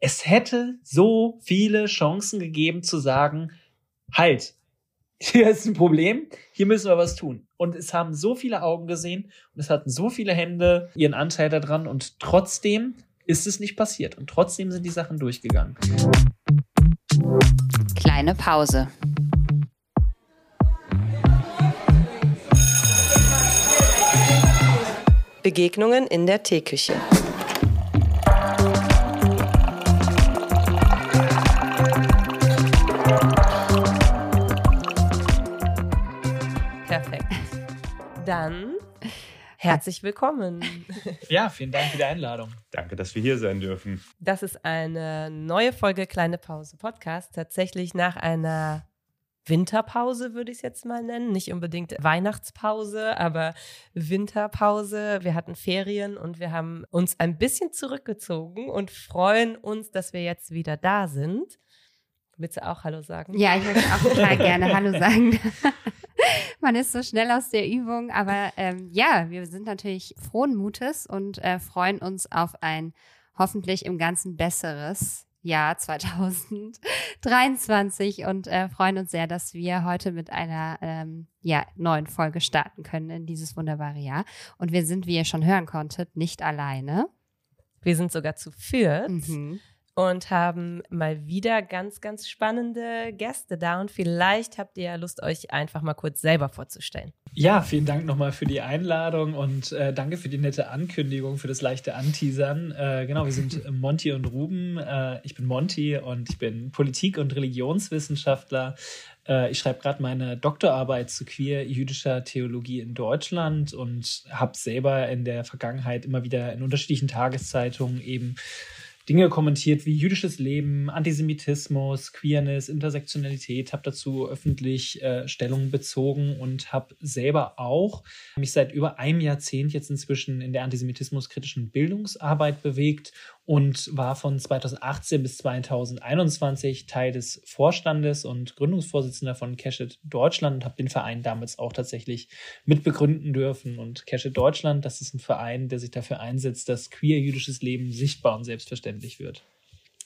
es hätte so viele Chancen gegeben zu sagen, halt, hier ist ein Problem, hier müssen wir was tun. Und es haben so viele Augen gesehen und es hatten so viele Hände ihren Anteil daran und trotzdem ist es nicht passiert und trotzdem sind die Sachen durchgegangen. Kleine Pause. Begegnungen in der Teeküche. Dann herzlich willkommen. Ja, vielen Dank für die Einladung. Danke, dass wir hier sein dürfen. Das ist eine neue Folge Kleine Pause Podcast. Tatsächlich nach einer Winterpause würde ich es jetzt mal nennen. Nicht unbedingt Weihnachtspause, aber Winterpause. Wir hatten Ferien und wir haben uns ein bisschen zurückgezogen und freuen uns, dass wir jetzt wieder da sind. Willst du auch Hallo sagen? Ja, ich möchte auch total gerne Hallo sagen. Man ist so schnell aus der Übung, aber ähm, ja, wir sind natürlich frohen Mutes und äh, freuen uns auf ein hoffentlich im Ganzen besseres Jahr 2023 und äh, freuen uns sehr, dass wir heute mit einer ähm, ja, neuen Folge starten können in dieses wunderbare Jahr. Und wir sind, wie ihr schon hören konntet, nicht alleine. Wir sind sogar zu viert. Mhm und haben mal wieder ganz, ganz spannende Gäste da. Und vielleicht habt ihr ja Lust, euch einfach mal kurz selber vorzustellen. Ja, vielen Dank nochmal für die Einladung und äh, danke für die nette Ankündigung, für das leichte Anteasern. Äh, genau, wir sind Monty und Ruben. Äh, ich bin Monty und ich bin Politik- und Religionswissenschaftler. Äh, ich schreibe gerade meine Doktorarbeit zu queer-jüdischer Theologie in Deutschland und habe selber in der Vergangenheit immer wieder in unterschiedlichen Tageszeitungen eben Dinge kommentiert wie jüdisches Leben, Antisemitismus, Queerness, Intersektionalität, habe dazu öffentlich äh, Stellung bezogen und habe selber auch mich seit über einem Jahrzehnt jetzt inzwischen in der antisemitismuskritischen Bildungsarbeit bewegt und war von 2018 bis 2021 Teil des Vorstandes und Gründungsvorsitzender von Cashit Deutschland und habe den Verein damals auch tatsächlich mitbegründen dürfen. Und Cashit Deutschland, das ist ein Verein, der sich dafür einsetzt, dass queer jüdisches Leben sichtbar und selbstverständlich wird.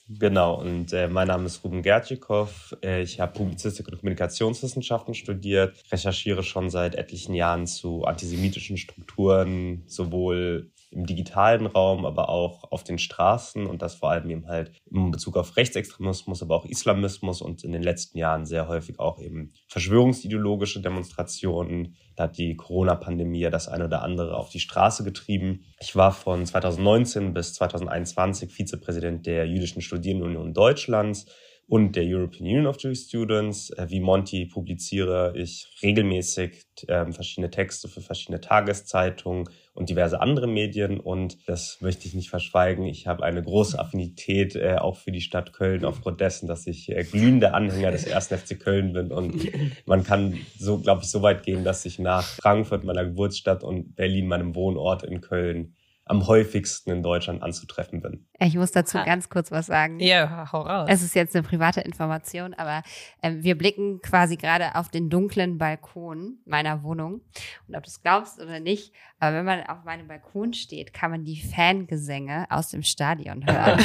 Genau, und äh, mein Name ist Ruben Gertschikow. Äh, ich habe Publizistik und Kommunikationswissenschaften studiert, recherchiere schon seit etlichen Jahren zu antisemitischen Strukturen, sowohl im digitalen Raum, aber auch auf den Straßen und das vor allem eben halt in Bezug auf Rechtsextremismus, aber auch Islamismus und in den letzten Jahren sehr häufig auch eben verschwörungsideologische Demonstrationen. Da hat die Corona-Pandemie ja das eine oder andere auf die Straße getrieben. Ich war von 2019 bis 2021 Vizepräsident der Jüdischen Studierendenunion Deutschlands und der European Union of Jewish Students. Äh, wie Monty publiziere ich regelmäßig äh, verschiedene Texte für verschiedene Tageszeitungen und diverse andere Medien. Und das möchte ich nicht verschweigen. Ich habe eine große Affinität äh, auch für die Stadt Köln aufgrund dessen, dass ich äh, glühender Anhänger des 1. FC Köln bin. Und man kann so, glaube ich, so weit gehen, dass ich nach Frankfurt, meiner Geburtsstadt und Berlin, meinem Wohnort in Köln, am häufigsten in Deutschland anzutreffen bin. Ich muss dazu ganz kurz was sagen. Ja, hau raus. Es ist jetzt eine private Information, aber äh, wir blicken quasi gerade auf den dunklen Balkon meiner Wohnung. Und ob du es glaubst oder nicht, aber wenn man auf meinem Balkon steht, kann man die Fangesänge aus dem Stadion hören.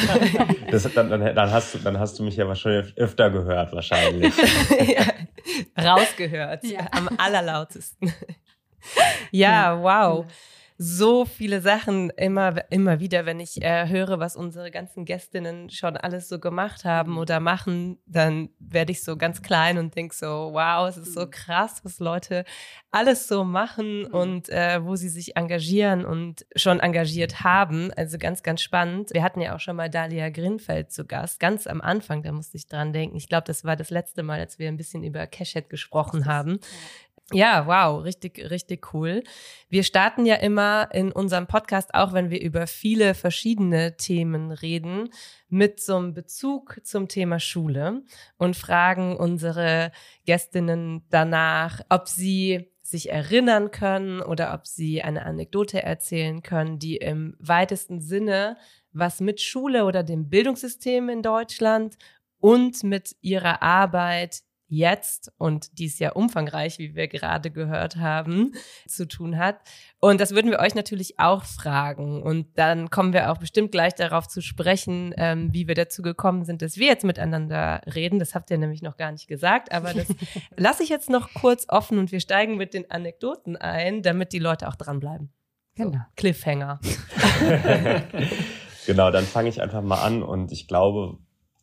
das, dann, dann, dann, hast du, dann hast du mich ja wahrscheinlich öfter gehört, wahrscheinlich. ja, rausgehört, ja. am allerlautesten. ja, wow so viele Sachen immer, immer wieder, wenn ich äh, höre, was unsere ganzen Gästinnen schon alles so gemacht haben oder machen, dann werde ich so ganz klein und denke so, wow, es ist so mhm. krass, was Leute alles so machen mhm. und äh, wo sie sich engagieren und schon engagiert haben. Also ganz, ganz spannend. Wir hatten ja auch schon mal Dalia Grinfeld zu Gast, ganz am Anfang, da musste ich dran denken. Ich glaube, das war das letzte Mal, als wir ein bisschen über Cashhead gesprochen haben. Ja, wow, richtig, richtig cool. Wir starten ja immer in unserem Podcast, auch wenn wir über viele verschiedene Themen reden, mit so einem Bezug zum Thema Schule und fragen unsere Gästinnen danach, ob sie sich erinnern können oder ob sie eine Anekdote erzählen können, die im weitesten Sinne was mit Schule oder dem Bildungssystem in Deutschland und mit ihrer Arbeit jetzt und dies ja umfangreich, wie wir gerade gehört haben, zu tun hat. Und das würden wir euch natürlich auch fragen. Und dann kommen wir auch bestimmt gleich darauf zu sprechen, ähm, wie wir dazu gekommen sind, dass wir jetzt miteinander reden. Das habt ihr nämlich noch gar nicht gesagt, aber das lasse ich jetzt noch kurz offen und wir steigen mit den Anekdoten ein, damit die Leute auch dranbleiben. Genau. So, Cliffhanger. genau, dann fange ich einfach mal an und ich glaube,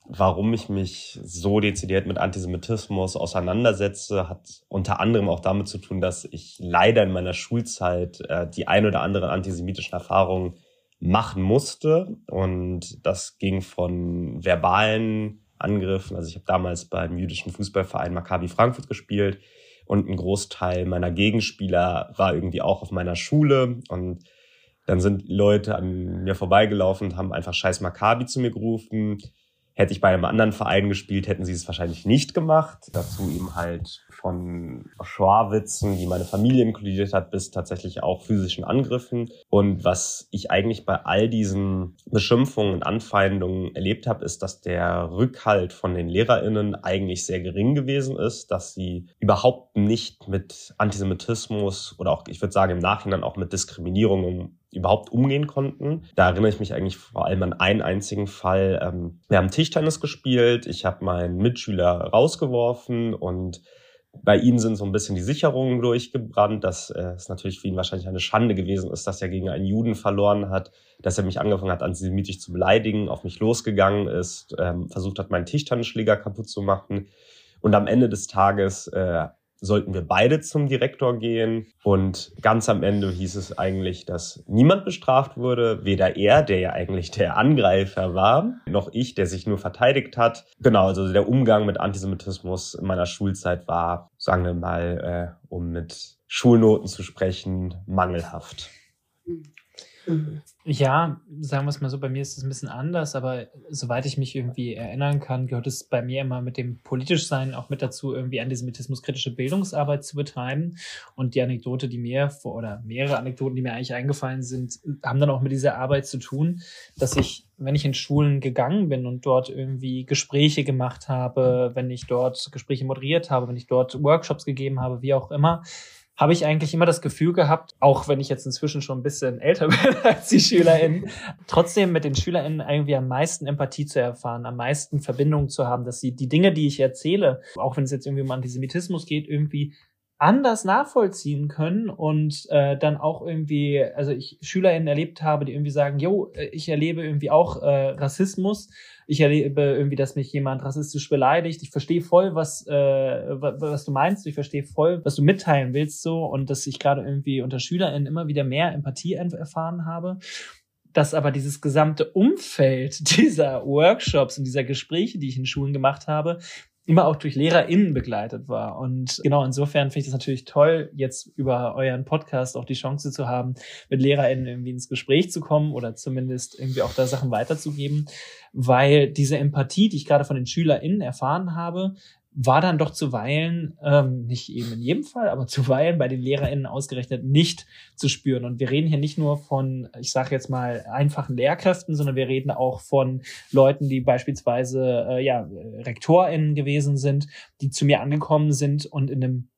warum ich mich so dezidiert mit Antisemitismus auseinandersetze, hat unter anderem auch damit zu tun, dass ich leider in meiner Schulzeit äh, die ein oder andere antisemitischen Erfahrungen machen musste. Und das ging von verbalen Angriffen. Also ich habe damals beim jüdischen Fußballverein Maccabi Frankfurt gespielt und ein Großteil meiner Gegenspieler war irgendwie auch auf meiner Schule und dann sind Leute an mir vorbeigelaufen und haben einfach scheiß Maccabi zu mir gerufen. Hätte ich bei einem anderen Verein gespielt, hätten sie es wahrscheinlich nicht gemacht. Dazu eben halt von Schwarwitzen, die meine Familie inkludiert hat, bis tatsächlich auch physischen Angriffen. Und was ich eigentlich bei all diesen Beschimpfungen und Anfeindungen erlebt habe, ist, dass der Rückhalt von den LehrerInnen eigentlich sehr gering gewesen ist, dass sie überhaupt nicht mit Antisemitismus oder auch, ich würde sagen, im Nachhinein auch mit Diskriminierung überhaupt umgehen konnten. Da erinnere ich mich eigentlich vor allem an einen einzigen Fall. Ähm, wir haben Tischtennis gespielt, ich habe meinen Mitschüler rausgeworfen und bei ihm sind so ein bisschen die Sicherungen durchgebrannt, dass äh, es natürlich für ihn wahrscheinlich eine Schande gewesen ist, dass er gegen einen Juden verloren hat, dass er mich angefangen hat, antisemitisch zu beleidigen, auf mich losgegangen ist, ähm, versucht hat, meinen Tischtennisschläger kaputt zu machen. Und am Ende des Tages äh, sollten wir beide zum Direktor gehen. Und ganz am Ende hieß es eigentlich, dass niemand bestraft wurde, weder er, der ja eigentlich der Angreifer war, noch ich, der sich nur verteidigt hat. Genau, also der Umgang mit Antisemitismus in meiner Schulzeit war, sagen wir mal, äh, um mit Schulnoten zu sprechen, mangelhaft. Mhm. Ja, sagen wir es mal so, bei mir ist es ein bisschen anders, aber soweit ich mich irgendwie erinnern kann, gehört es bei mir immer mit dem Politischsein auch mit dazu, irgendwie antisemitismuskritische Bildungsarbeit zu betreiben. Und die Anekdote, die mir vor, oder mehrere Anekdoten, die mir eigentlich eingefallen sind, haben dann auch mit dieser Arbeit zu tun, dass ich, wenn ich in Schulen gegangen bin und dort irgendwie Gespräche gemacht habe, wenn ich dort Gespräche moderiert habe, wenn ich dort Workshops gegeben habe, wie auch immer, habe ich eigentlich immer das Gefühl gehabt, auch wenn ich jetzt inzwischen schon ein bisschen älter bin als die SchülerInnen, trotzdem mit den SchülerInnen irgendwie am meisten Empathie zu erfahren, am meisten Verbindung zu haben, dass sie die Dinge, die ich erzähle, auch wenn es jetzt irgendwie um Antisemitismus geht, irgendwie anders nachvollziehen können und äh, dann auch irgendwie, also ich SchülerInnen erlebt habe, die irgendwie sagen, jo, äh, ich erlebe irgendwie auch äh, Rassismus, ich erlebe irgendwie, dass mich jemand rassistisch beleidigt, ich verstehe voll, was, äh, was du meinst, ich verstehe voll, was du mitteilen willst so. Und dass ich gerade irgendwie unter SchülerInnen immer wieder mehr Empathie erfahren habe. Dass aber dieses gesamte Umfeld dieser Workshops und dieser Gespräche, die ich in Schulen gemacht habe, immer auch durch LehrerInnen begleitet war. Und genau, insofern finde ich das natürlich toll, jetzt über euren Podcast auch die Chance zu haben, mit LehrerInnen irgendwie ins Gespräch zu kommen oder zumindest irgendwie auch da Sachen weiterzugeben, weil diese Empathie, die ich gerade von den SchülerInnen erfahren habe, war dann doch zuweilen, ähm, nicht eben in jedem Fall, aber zuweilen bei den LehrerInnen ausgerechnet nicht zu spüren. Und wir reden hier nicht nur von, ich sage jetzt mal, einfachen Lehrkräften, sondern wir reden auch von Leuten, die beispielsweise äh, ja, RektorInnen gewesen sind, die zu mir angekommen sind und in einem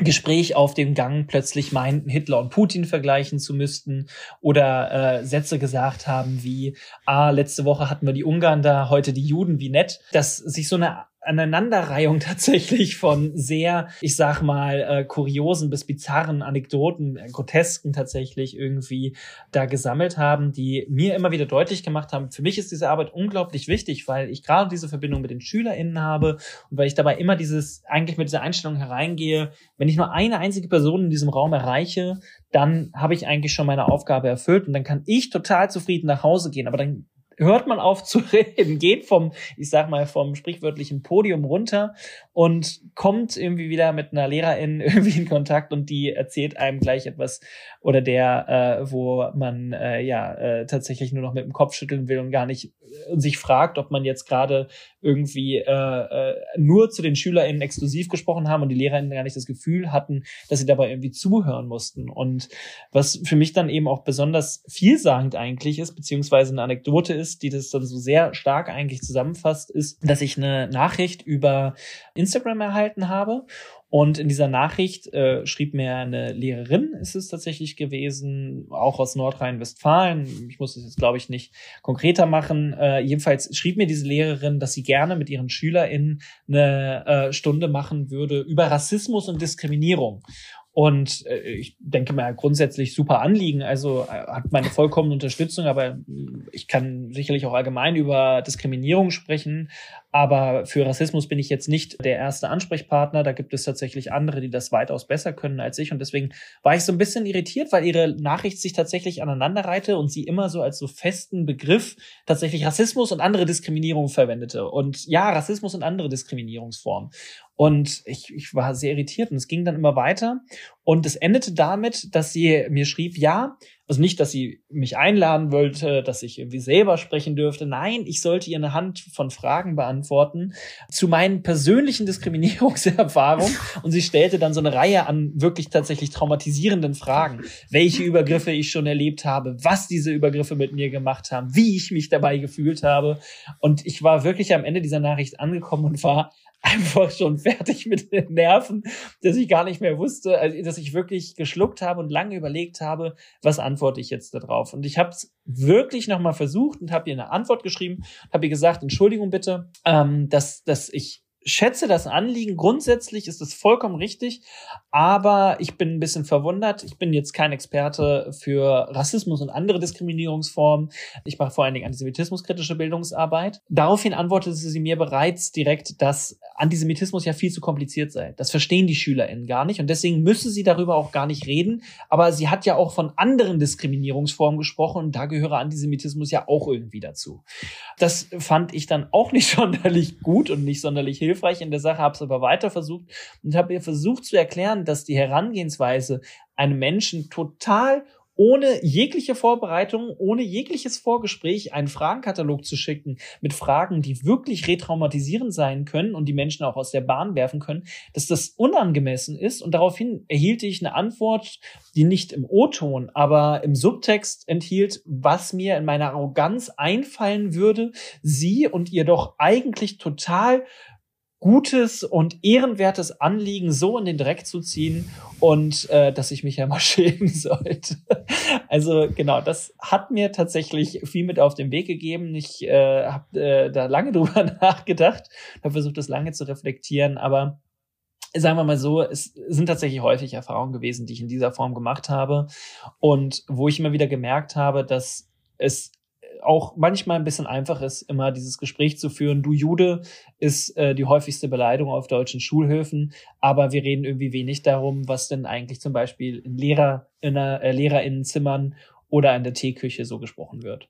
Gespräch auf dem Gang plötzlich meinten, Hitler und Putin vergleichen zu müssten oder äh, Sätze gesagt haben wie, ah, letzte Woche hatten wir die Ungarn da, heute die Juden, wie nett, dass sich so eine Aneinanderreihung tatsächlich von sehr, ich sag mal, äh, kuriosen bis bizarren Anekdoten, äh, grotesken tatsächlich irgendwie da gesammelt haben, die mir immer wieder deutlich gemacht haben, für mich ist diese Arbeit unglaublich wichtig, weil ich gerade diese Verbindung mit den SchülerInnen habe und weil ich dabei immer dieses, eigentlich mit dieser Einstellung hereingehe, wenn ich nur eine einzige Person in diesem Raum erreiche, dann habe ich eigentlich schon meine Aufgabe erfüllt und dann kann ich total zufrieden nach Hause gehen. Aber dann hört man auf zu reden, geht vom, ich sag mal, vom sprichwörtlichen Podium runter und kommt irgendwie wieder mit einer Lehrerin irgendwie in Kontakt und die erzählt einem gleich etwas oder der, äh, wo man äh, ja äh, tatsächlich nur noch mit dem Kopf schütteln will und gar nicht äh, sich fragt, ob man jetzt gerade irgendwie äh, äh, nur zu den SchülerInnen exklusiv gesprochen haben und die LehrerInnen gar nicht das Gefühl hatten, dass sie dabei irgendwie zuhören mussten. Und was für mich dann eben auch besonders vielsagend eigentlich ist, beziehungsweise eine Anekdote ist, die das dann so sehr stark eigentlich zusammenfasst, ist, dass ich eine Nachricht über Instagram erhalten habe und in dieser Nachricht äh, schrieb mir eine Lehrerin, ist es tatsächlich gewesen, auch aus Nordrhein-Westfalen. Ich muss es jetzt, glaube ich, nicht konkreter machen. Äh, jedenfalls schrieb mir diese Lehrerin, dass sie gerne mit ihren SchülerInnen eine äh, Stunde machen würde über Rassismus und Diskriminierung. Und äh, ich denke mal grundsätzlich super Anliegen, also äh, hat meine vollkommene Unterstützung, aber ich kann sicherlich auch allgemein über Diskriminierung sprechen. Aber für Rassismus bin ich jetzt nicht der erste Ansprechpartner. Da gibt es tatsächlich andere, die das weitaus besser können als ich. Und deswegen war ich so ein bisschen irritiert, weil ihre Nachricht sich tatsächlich aneinanderreihte und sie immer so als so festen Begriff tatsächlich Rassismus und andere Diskriminierung verwendete. Und ja, Rassismus und andere Diskriminierungsformen. Und ich, ich war sehr irritiert und es ging dann immer weiter. Und es endete damit, dass sie mir schrieb, ja, also nicht, dass sie mich einladen wollte, dass ich irgendwie selber sprechen dürfte. Nein, ich sollte ihr eine Hand von Fragen beantworten zu meinen persönlichen Diskriminierungserfahrungen. Und sie stellte dann so eine Reihe an wirklich tatsächlich traumatisierenden Fragen. Welche Übergriffe ich schon erlebt habe, was diese Übergriffe mit mir gemacht haben, wie ich mich dabei gefühlt habe. Und ich war wirklich am Ende dieser Nachricht angekommen und war einfach schon fertig mit den Nerven, dass ich gar nicht mehr wusste, also, dass ich wirklich geschluckt habe und lange überlegt habe, was antworte ich jetzt darauf. Und ich habe es wirklich nochmal versucht und habe ihr eine Antwort geschrieben, habe ihr gesagt, Entschuldigung bitte, ähm, dass, dass ich schätze das Anliegen. Grundsätzlich ist es vollkommen richtig, aber ich bin ein bisschen verwundert. Ich bin jetzt kein Experte für Rassismus und andere Diskriminierungsformen. Ich mache vor allen Dingen antisemitismuskritische Bildungsarbeit. Daraufhin antwortete sie mir bereits direkt, dass Antisemitismus ja viel zu kompliziert sei. Das verstehen die SchülerInnen gar nicht und deswegen müsse sie darüber auch gar nicht reden. Aber sie hat ja auch von anderen Diskriminierungsformen gesprochen und da gehöre Antisemitismus ja auch irgendwie dazu. Das fand ich dann auch nicht sonderlich gut und nicht sonderlich hilfreich hilfreich in der Sache, habe es aber weiter versucht und habe ihr versucht zu erklären, dass die Herangehensweise einem Menschen total ohne jegliche Vorbereitung, ohne jegliches Vorgespräch einen Fragenkatalog zu schicken mit Fragen, die wirklich retraumatisierend sein können und die Menschen auch aus der Bahn werfen können, dass das unangemessen ist. Und daraufhin erhielt ich eine Antwort, die nicht im O-Ton, aber im Subtext enthielt, was mir in meiner Arroganz einfallen würde, sie und ihr doch eigentlich total gutes und ehrenwertes Anliegen so in den Dreck zu ziehen und äh, dass ich mich ja mal schämen sollte. Also genau, das hat mir tatsächlich viel mit auf den Weg gegeben. Ich äh, habe äh, da lange drüber nachgedacht, habe versucht, das lange zu reflektieren, aber sagen wir mal so, es sind tatsächlich häufig Erfahrungen gewesen, die ich in dieser Form gemacht habe und wo ich immer wieder gemerkt habe, dass es auch manchmal ein bisschen einfach ist, immer dieses Gespräch zu führen. Du Jude ist äh, die häufigste Beleidigung auf deutschen Schulhöfen, aber wir reden irgendwie wenig darum, was denn eigentlich zum Beispiel in Lehrer, in der, äh, Lehrerinnenzimmern oder in der Teeküche so gesprochen wird.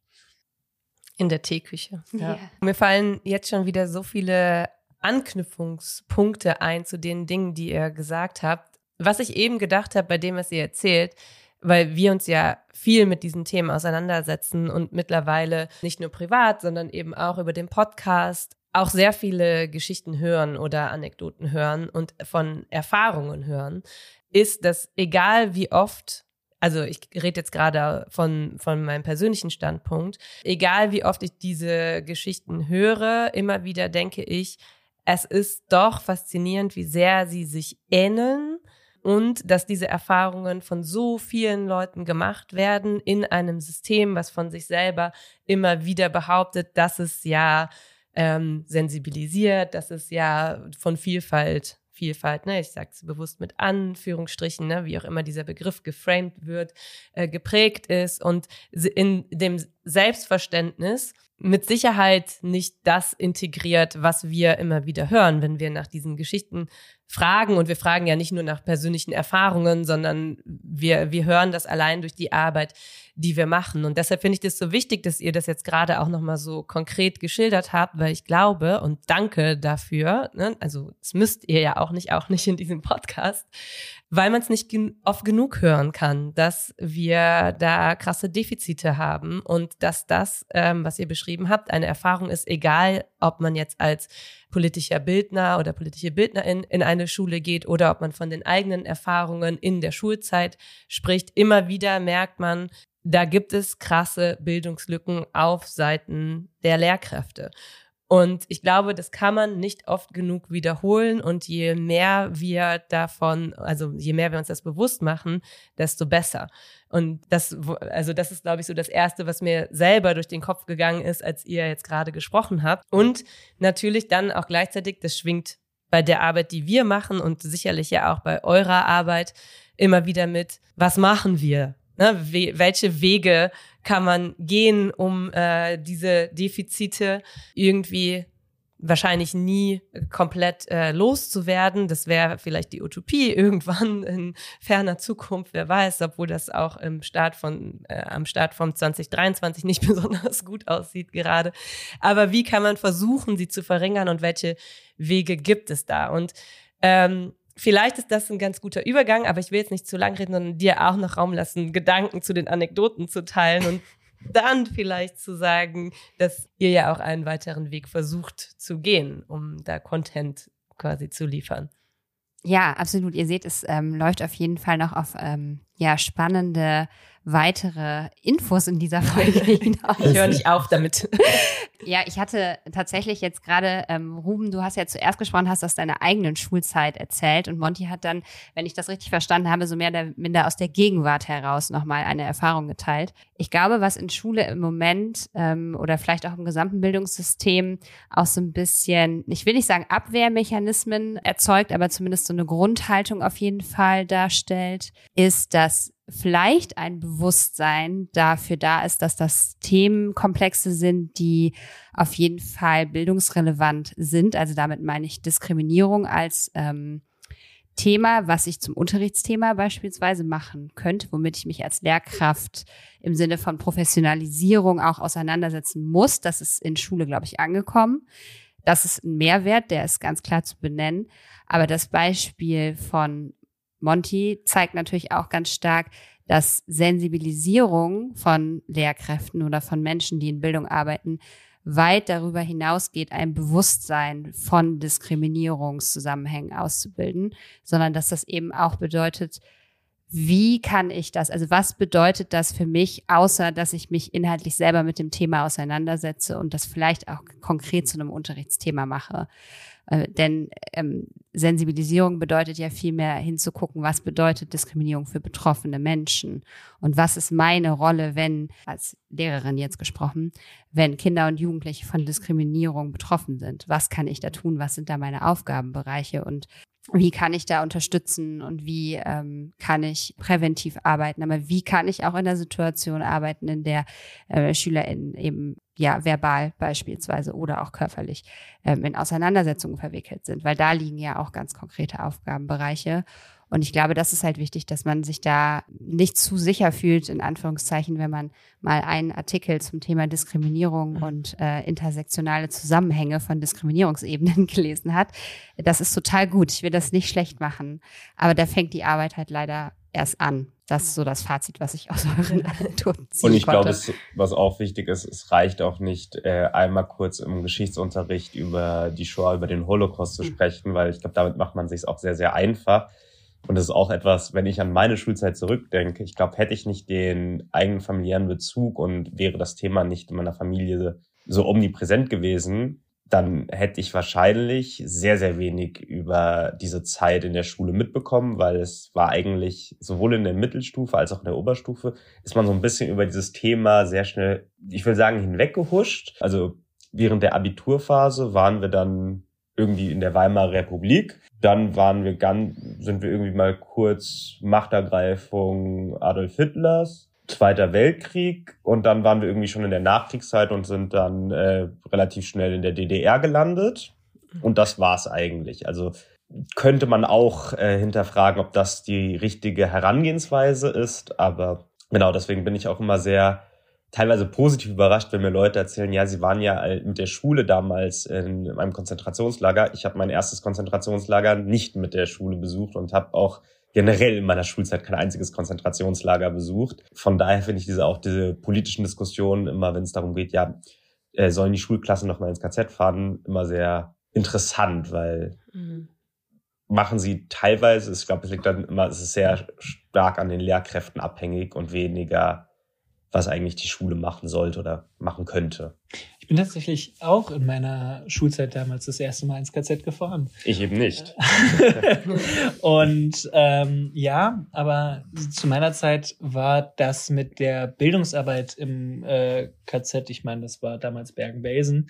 In der Teeküche. Ja. ja. Mir fallen jetzt schon wieder so viele Anknüpfungspunkte ein zu den Dingen, die ihr gesagt habt. Was ich eben gedacht habe bei dem, was ihr erzählt, weil wir uns ja viel mit diesen Themen auseinandersetzen und mittlerweile nicht nur privat, sondern eben auch über den Podcast auch sehr viele Geschichten hören oder Anekdoten hören und von Erfahrungen hören, ist, dass egal wie oft also ich rede jetzt gerade von, von meinem persönlichen Standpunkt, egal wie oft ich diese Geschichten höre, immer wieder denke ich, es ist doch faszinierend, wie sehr sie sich ähneln und dass diese Erfahrungen von so vielen Leuten gemacht werden in einem System, was von sich selber immer wieder behauptet, dass es ja ähm, sensibilisiert, dass es ja von Vielfalt Vielfalt, ne, ich sage es bewusst mit Anführungsstrichen, ne, wie auch immer dieser Begriff geframed wird, äh, geprägt ist und in dem Selbstverständnis mit Sicherheit nicht das integriert, was wir immer wieder hören, wenn wir nach diesen Geschichten fragen. Und wir fragen ja nicht nur nach persönlichen Erfahrungen, sondern wir, wir hören das allein durch die Arbeit, die wir machen. Und deshalb finde ich das so wichtig, dass ihr das jetzt gerade auch nochmal so konkret geschildert habt, weil ich glaube und danke dafür, ne, also das müsst ihr ja auch nicht, auch nicht in diesem Podcast, weil man es nicht gen oft genug hören kann, dass wir da krasse Defizite haben und dass das, ähm, was ihr beschrieben habt, eine Erfahrung ist, egal ob man jetzt als politischer Bildner oder politische Bildnerin in eine Schule geht oder ob man von den eigenen Erfahrungen in der Schulzeit spricht. Immer wieder merkt man, da gibt es krasse Bildungslücken auf Seiten der Lehrkräfte. Und ich glaube, das kann man nicht oft genug wiederholen. Und je mehr wir davon, also je mehr wir uns das bewusst machen, desto besser. Und das, also das ist, glaube ich, so das Erste, was mir selber durch den Kopf gegangen ist, als ihr jetzt gerade gesprochen habt. Und natürlich dann auch gleichzeitig, das schwingt bei der Arbeit, die wir machen und sicherlich ja auch bei eurer Arbeit immer wieder mit, was machen wir? Ne, welche Wege kann man gehen, um äh, diese Defizite irgendwie wahrscheinlich nie komplett äh, loszuwerden. Das wäre vielleicht die Utopie irgendwann in ferner Zukunft, wer weiß, obwohl das auch im Start von, äh, am Start von 2023 nicht besonders gut aussieht gerade. Aber wie kann man versuchen, sie zu verringern und welche Wege gibt es da? Und ähm, vielleicht ist das ein ganz guter Übergang, aber ich will jetzt nicht zu lang reden, sondern dir auch noch Raum lassen, Gedanken zu den Anekdoten zu teilen und dann vielleicht zu sagen, dass ihr ja auch einen weiteren Weg versucht zu gehen, um da Content quasi zu liefern. Ja, absolut. Ihr seht, es ähm, läuft auf jeden Fall noch auf ähm, ja, spannende weitere Infos in dieser Folge hinaus. Ich höre nicht auf damit. Ja, ich hatte tatsächlich jetzt gerade, ähm, Ruben, du hast ja zuerst gesprochen, hast aus deiner eigenen Schulzeit erzählt und Monty hat dann, wenn ich das richtig verstanden habe, so mehr oder minder aus der Gegenwart heraus nochmal eine Erfahrung geteilt. Ich glaube, was in Schule im Moment ähm, oder vielleicht auch im gesamten Bildungssystem auch so ein bisschen, ich will nicht sagen Abwehrmechanismen erzeugt, aber zumindest so eine Grundhaltung auf jeden Fall darstellt, ist, dass vielleicht ein Bewusstsein dafür da ist, dass das Themenkomplexe sind, die auf jeden Fall bildungsrelevant sind. Also damit meine ich Diskriminierung als ähm, Thema, was ich zum Unterrichtsthema beispielsweise machen könnte, womit ich mich als Lehrkraft im Sinne von Professionalisierung auch auseinandersetzen muss. Das ist in Schule, glaube ich, angekommen. Das ist ein Mehrwert, der ist ganz klar zu benennen. Aber das Beispiel von Monty zeigt natürlich auch ganz stark, dass Sensibilisierung von Lehrkräften oder von Menschen, die in Bildung arbeiten, weit darüber hinausgeht, ein Bewusstsein von Diskriminierungszusammenhängen auszubilden, sondern dass das eben auch bedeutet, wie kann ich das, also was bedeutet das für mich, außer dass ich mich inhaltlich selber mit dem Thema auseinandersetze und das vielleicht auch konkret zu einem Unterrichtsthema mache. Äh, denn ähm, Sensibilisierung bedeutet ja vielmehr hinzugucken, was bedeutet Diskriminierung für betroffene Menschen und was ist meine Rolle, wenn, als Lehrerin jetzt gesprochen, wenn Kinder und Jugendliche von Diskriminierung betroffen sind. Was kann ich da tun? Was sind da meine Aufgabenbereiche? Und wie kann ich da unterstützen und wie ähm, kann ich präventiv arbeiten, aber wie kann ich auch in der Situation arbeiten, in der äh, SchülerInnen eben ja verbal beispielsweise oder auch körperlich ähm, in Auseinandersetzungen verwickelt sind, weil da liegen ja auch ganz konkrete Aufgabenbereiche. Und ich glaube, das ist halt wichtig, dass man sich da nicht zu sicher fühlt, in Anführungszeichen, wenn man mal einen Artikel zum Thema Diskriminierung mhm. und äh, intersektionale Zusammenhänge von Diskriminierungsebenen gelesen hat. Das ist total gut. Ich will das nicht schlecht machen. Aber da fängt die Arbeit halt leider erst an. Das ist so das Fazit, was ich aus euren Anekdoten ziehe. Und ich glaube, was auch wichtig ist, es reicht auch nicht, äh, einmal kurz im Geschichtsunterricht über die Shoah, über den Holocaust zu mhm. sprechen, weil ich glaube, damit macht man sich auch sehr, sehr einfach. Und das ist auch etwas, wenn ich an meine Schulzeit zurückdenke, ich glaube, hätte ich nicht den eigenen familiären Bezug und wäre das Thema nicht in meiner Familie so omnipräsent gewesen, dann hätte ich wahrscheinlich sehr, sehr wenig über diese Zeit in der Schule mitbekommen, weil es war eigentlich sowohl in der Mittelstufe als auch in der Oberstufe, ist man so ein bisschen über dieses Thema sehr schnell, ich will sagen, hinweggehuscht. Also während der Abiturphase waren wir dann irgendwie in der Weimarer Republik. Dann waren wir ganz, sind wir irgendwie mal kurz Machtergreifung Adolf Hitlers. Zweiter Weltkrieg und dann waren wir irgendwie schon in der Nachkriegszeit und sind dann äh, relativ schnell in der DDR gelandet. Und das war's eigentlich. Also könnte man auch äh, hinterfragen, ob das die richtige Herangehensweise ist. Aber genau, deswegen bin ich auch immer sehr teilweise positiv überrascht, wenn mir Leute erzählen, ja, sie waren ja mit der Schule damals in einem Konzentrationslager. Ich habe mein erstes Konzentrationslager nicht mit der Schule besucht und habe auch generell in meiner Schulzeit kein einziges Konzentrationslager besucht. Von daher finde ich diese auch diese politischen Diskussionen immer, wenn es darum geht, ja, äh, sollen die Schulklassen noch mal ins KZ fahren, immer sehr interessant, weil mhm. machen sie teilweise, ich glaube, es liegt dann immer, es ist sehr stark an den Lehrkräften abhängig und weniger was eigentlich die Schule machen sollte oder machen könnte. Ich bin tatsächlich auch in meiner Schulzeit damals das erste Mal ins KZ gefahren. Ich eben nicht. und ähm, ja, aber zu meiner Zeit war das mit der Bildungsarbeit im äh, KZ, ich meine, das war damals Bergen-Belsen,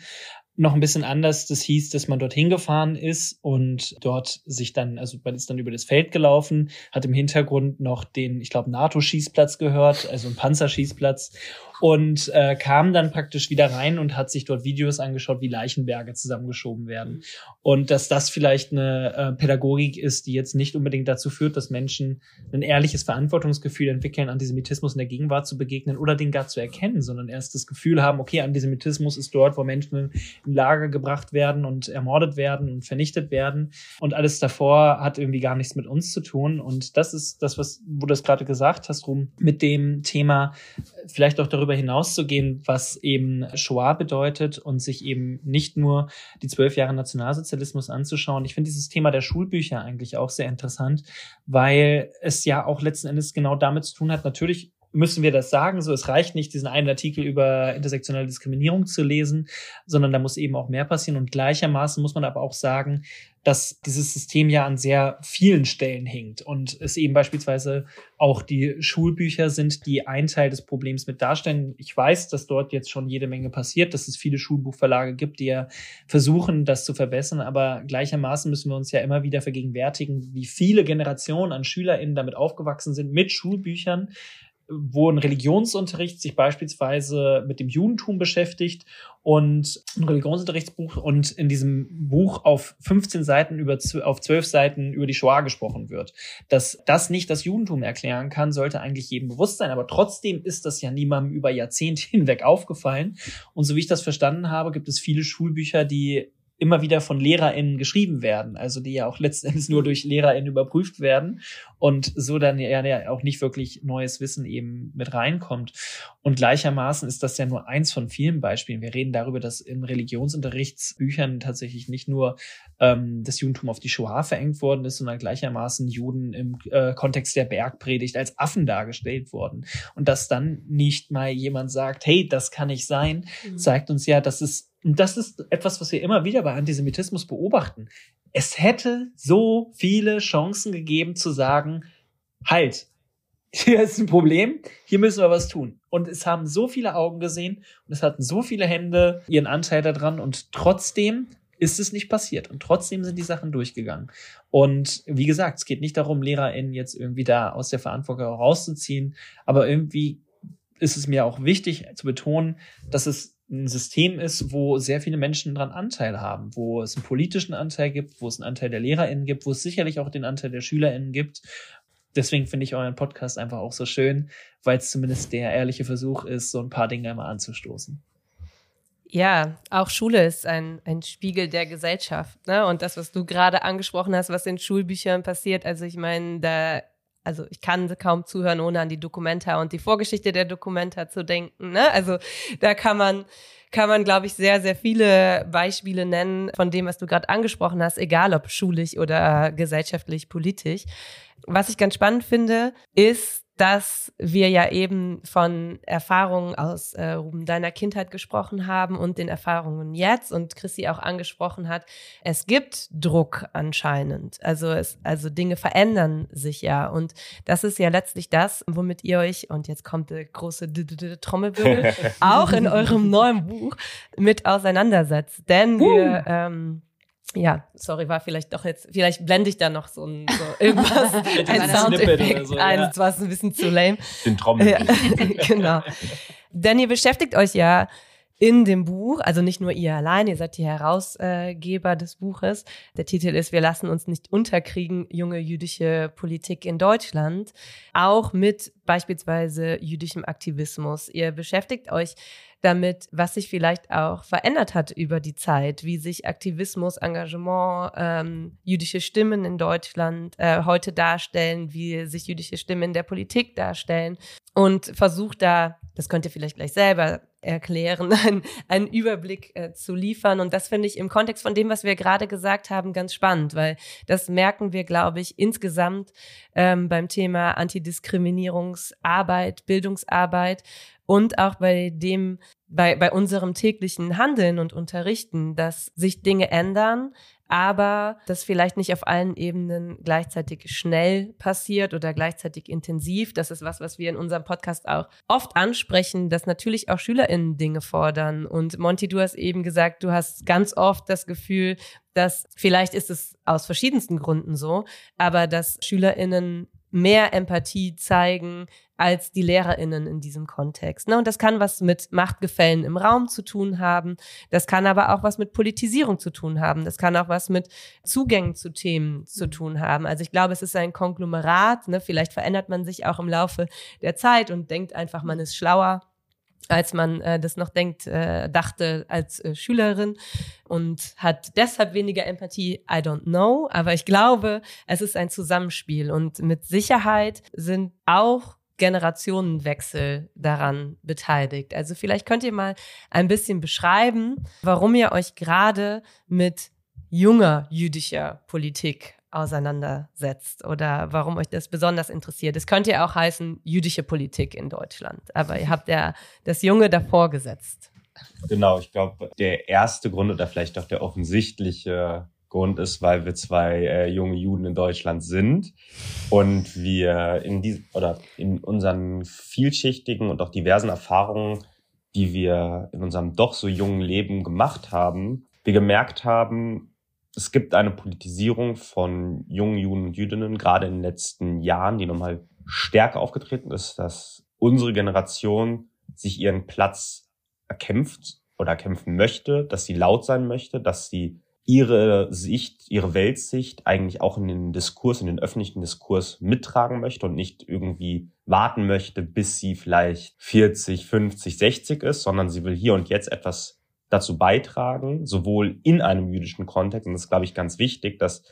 noch ein bisschen anders. Das hieß, dass man dorthin gefahren ist und dort sich dann, also man ist dann über das Feld gelaufen, hat im Hintergrund noch den, ich glaube, NATO-Schießplatz gehört, also ein Panzerschießplatz und äh, kam dann praktisch wieder rein und hat sich dort Videos angeschaut, wie Leichenberge zusammengeschoben werden. Und dass das vielleicht eine äh, Pädagogik ist, die jetzt nicht unbedingt dazu führt, dass Menschen ein ehrliches Verantwortungsgefühl entwickeln, Antisemitismus in der Gegenwart zu begegnen oder den gar zu erkennen, sondern erst das Gefühl haben, okay, Antisemitismus ist dort, wo Menschen Lager gebracht werden und ermordet werden und vernichtet werden. Und alles davor hat irgendwie gar nichts mit uns zu tun. Und das ist das, was, wo du das gerade gesagt hast, Ruhm, mit dem Thema vielleicht auch darüber darüber hinauszugehen, was eben Shoah bedeutet und sich eben nicht nur die zwölf Jahre Nationalsozialismus anzuschauen. Ich finde dieses Thema der Schulbücher eigentlich auch sehr interessant, weil es ja auch letzten Endes genau damit zu tun hat, natürlich müssen wir das sagen. So, es reicht nicht, diesen einen Artikel über intersektionale Diskriminierung zu lesen, sondern da muss eben auch mehr passieren. Und gleichermaßen muss man aber auch sagen, dass dieses System ja an sehr vielen Stellen hinkt und es eben beispielsweise auch die Schulbücher sind, die einen Teil des Problems mit darstellen. Ich weiß, dass dort jetzt schon jede Menge passiert, dass es viele Schulbuchverlage gibt, die ja versuchen, das zu verbessern, aber gleichermaßen müssen wir uns ja immer wieder vergegenwärtigen, wie viele Generationen an SchülerInnen damit aufgewachsen sind mit Schulbüchern, wo ein Religionsunterricht sich beispielsweise mit dem Judentum beschäftigt und ein Religionsunterrichtsbuch und in diesem Buch auf 15 Seiten über auf 12 Seiten über die Shoah gesprochen wird. Dass das nicht das Judentum erklären kann, sollte eigentlich jedem bewusst sein, aber trotzdem ist das ja niemandem über Jahrzehnte hinweg aufgefallen. Und so wie ich das verstanden habe, gibt es viele Schulbücher, die immer wieder von LehrerInnen geschrieben werden, also die ja auch letztendlich nur durch LehrerInnen überprüft werden und so dann ja, ja auch nicht wirklich neues Wissen eben mit reinkommt. Und gleichermaßen ist das ja nur eins von vielen Beispielen. Wir reden darüber, dass in Religionsunterrichtsbüchern tatsächlich nicht nur ähm, das Judentum auf die Shoah verengt worden ist, sondern gleichermaßen Juden im äh, Kontext der Bergpredigt als Affen dargestellt wurden. Und dass dann nicht mal jemand sagt, hey, das kann nicht sein, mhm. zeigt uns ja, dass es und das ist etwas, was wir immer wieder bei Antisemitismus beobachten. Es hätte so viele Chancen gegeben zu sagen, halt, hier ist ein Problem, hier müssen wir was tun. Und es haben so viele Augen gesehen und es hatten so viele Hände ihren Anteil daran und trotzdem ist es nicht passiert. Und trotzdem sind die Sachen durchgegangen. Und wie gesagt, es geht nicht darum, LehrerInnen jetzt irgendwie da aus der Verantwortung rauszuziehen, aber irgendwie ist es mir auch wichtig zu betonen, dass es ein System ist, wo sehr viele Menschen dran Anteil haben, wo es einen politischen Anteil gibt, wo es einen Anteil der LehrerInnen gibt, wo es sicherlich auch den Anteil der SchülerInnen gibt. Deswegen finde ich euren Podcast einfach auch so schön, weil es zumindest der ehrliche Versuch ist, so ein paar Dinge immer anzustoßen. Ja, auch Schule ist ein, ein Spiegel der Gesellschaft. Ne? Und das, was du gerade angesprochen hast, was in Schulbüchern passiert, also ich meine, da also ich kann kaum zuhören, ohne an die Dokumenta und die Vorgeschichte der Dokumenta zu denken. Ne? Also da kann man kann man, glaube ich, sehr, sehr viele Beispiele nennen von dem, was du gerade angesprochen hast, egal ob schulisch oder gesellschaftlich, politisch. Was ich ganz spannend finde, ist, dass wir ja eben von Erfahrungen aus äh, deiner Kindheit gesprochen haben und den Erfahrungen jetzt und Chrissy auch angesprochen hat, es gibt Druck anscheinend. Also es, also Dinge verändern sich ja. Und das ist ja letztlich das, womit ihr euch und jetzt kommt der große Trommelwirbel auch in eurem neuen Buch mit auseinandersetzt, denn wir ähm, ja, sorry, war vielleicht doch jetzt, vielleicht blende ich da noch so, ein, so irgendwas, ein Soundeffekt so, ein, das war ein bisschen zu lame. Den Trommel. Ja, genau. Denn ihr beschäftigt euch ja in dem Buch, also nicht nur ihr allein, ihr seid die Herausgeber des Buches. Der Titel ist Wir lassen uns nicht unterkriegen, junge jüdische Politik in Deutschland, auch mit beispielsweise jüdischem Aktivismus. Ihr beschäftigt euch damit, was sich vielleicht auch verändert hat über die Zeit, wie sich Aktivismus, Engagement, ähm, jüdische Stimmen in Deutschland äh, heute darstellen, wie sich jüdische Stimmen in der Politik darstellen und versucht da, das könnt ihr vielleicht gleich selber erklären, einen, einen Überblick äh, zu liefern. Und das finde ich im Kontext von dem, was wir gerade gesagt haben, ganz spannend, weil das merken wir, glaube ich, insgesamt ähm, beim Thema Antidiskriminierungsarbeit, Bildungsarbeit und auch bei dem, bei, bei unserem täglichen Handeln und Unterrichten, dass sich Dinge ändern, aber das vielleicht nicht auf allen Ebenen gleichzeitig schnell passiert oder gleichzeitig intensiv. Das ist was, was wir in unserem Podcast auch oft ansprechen, dass natürlich auch SchülerInnen Dinge fordern. Und Monty, du hast eben gesagt, du hast ganz oft das Gefühl, dass vielleicht ist es aus verschiedensten Gründen so, aber dass SchülerInnen mehr Empathie zeigen als die LehrerInnen in diesem Kontext. Ne? Und das kann was mit Machtgefällen im Raum zu tun haben. Das kann aber auch was mit Politisierung zu tun haben. Das kann auch was mit Zugängen zu Themen zu mhm. tun haben. Also ich glaube, es ist ein Konglomerat. Ne? Vielleicht verändert man sich auch im Laufe der Zeit und denkt einfach, man ist schlauer als man äh, das noch denkt, äh, dachte als äh, Schülerin und hat deshalb weniger Empathie. I don't know, aber ich glaube, es ist ein Zusammenspiel und mit Sicherheit sind auch Generationenwechsel daran beteiligt. Also vielleicht könnt ihr mal ein bisschen beschreiben, warum ihr euch gerade mit junger jüdischer Politik auseinandersetzt oder warum euch das besonders interessiert. Es könnte ja auch heißen jüdische Politik in Deutschland, aber ihr habt ja das Junge davor gesetzt. Genau, ich glaube, der erste Grund oder vielleicht auch der offensichtliche Grund ist, weil wir zwei äh, junge Juden in Deutschland sind und wir in diesem oder in unseren vielschichtigen und auch diversen Erfahrungen, die wir in unserem doch so jungen Leben gemacht haben, wir gemerkt haben, es gibt eine Politisierung von jungen Juden und Jüdinnen, gerade in den letzten Jahren, die nochmal stärker aufgetreten ist, dass unsere Generation sich ihren Platz erkämpft oder erkämpfen möchte, dass sie laut sein möchte, dass sie ihre Sicht, ihre Weltsicht eigentlich auch in den Diskurs, in den öffentlichen Diskurs mittragen möchte und nicht irgendwie warten möchte, bis sie vielleicht 40, 50, 60 ist, sondern sie will hier und jetzt etwas dazu beitragen, sowohl in einem jüdischen Kontext, und das ist, glaube ich, ganz wichtig, dass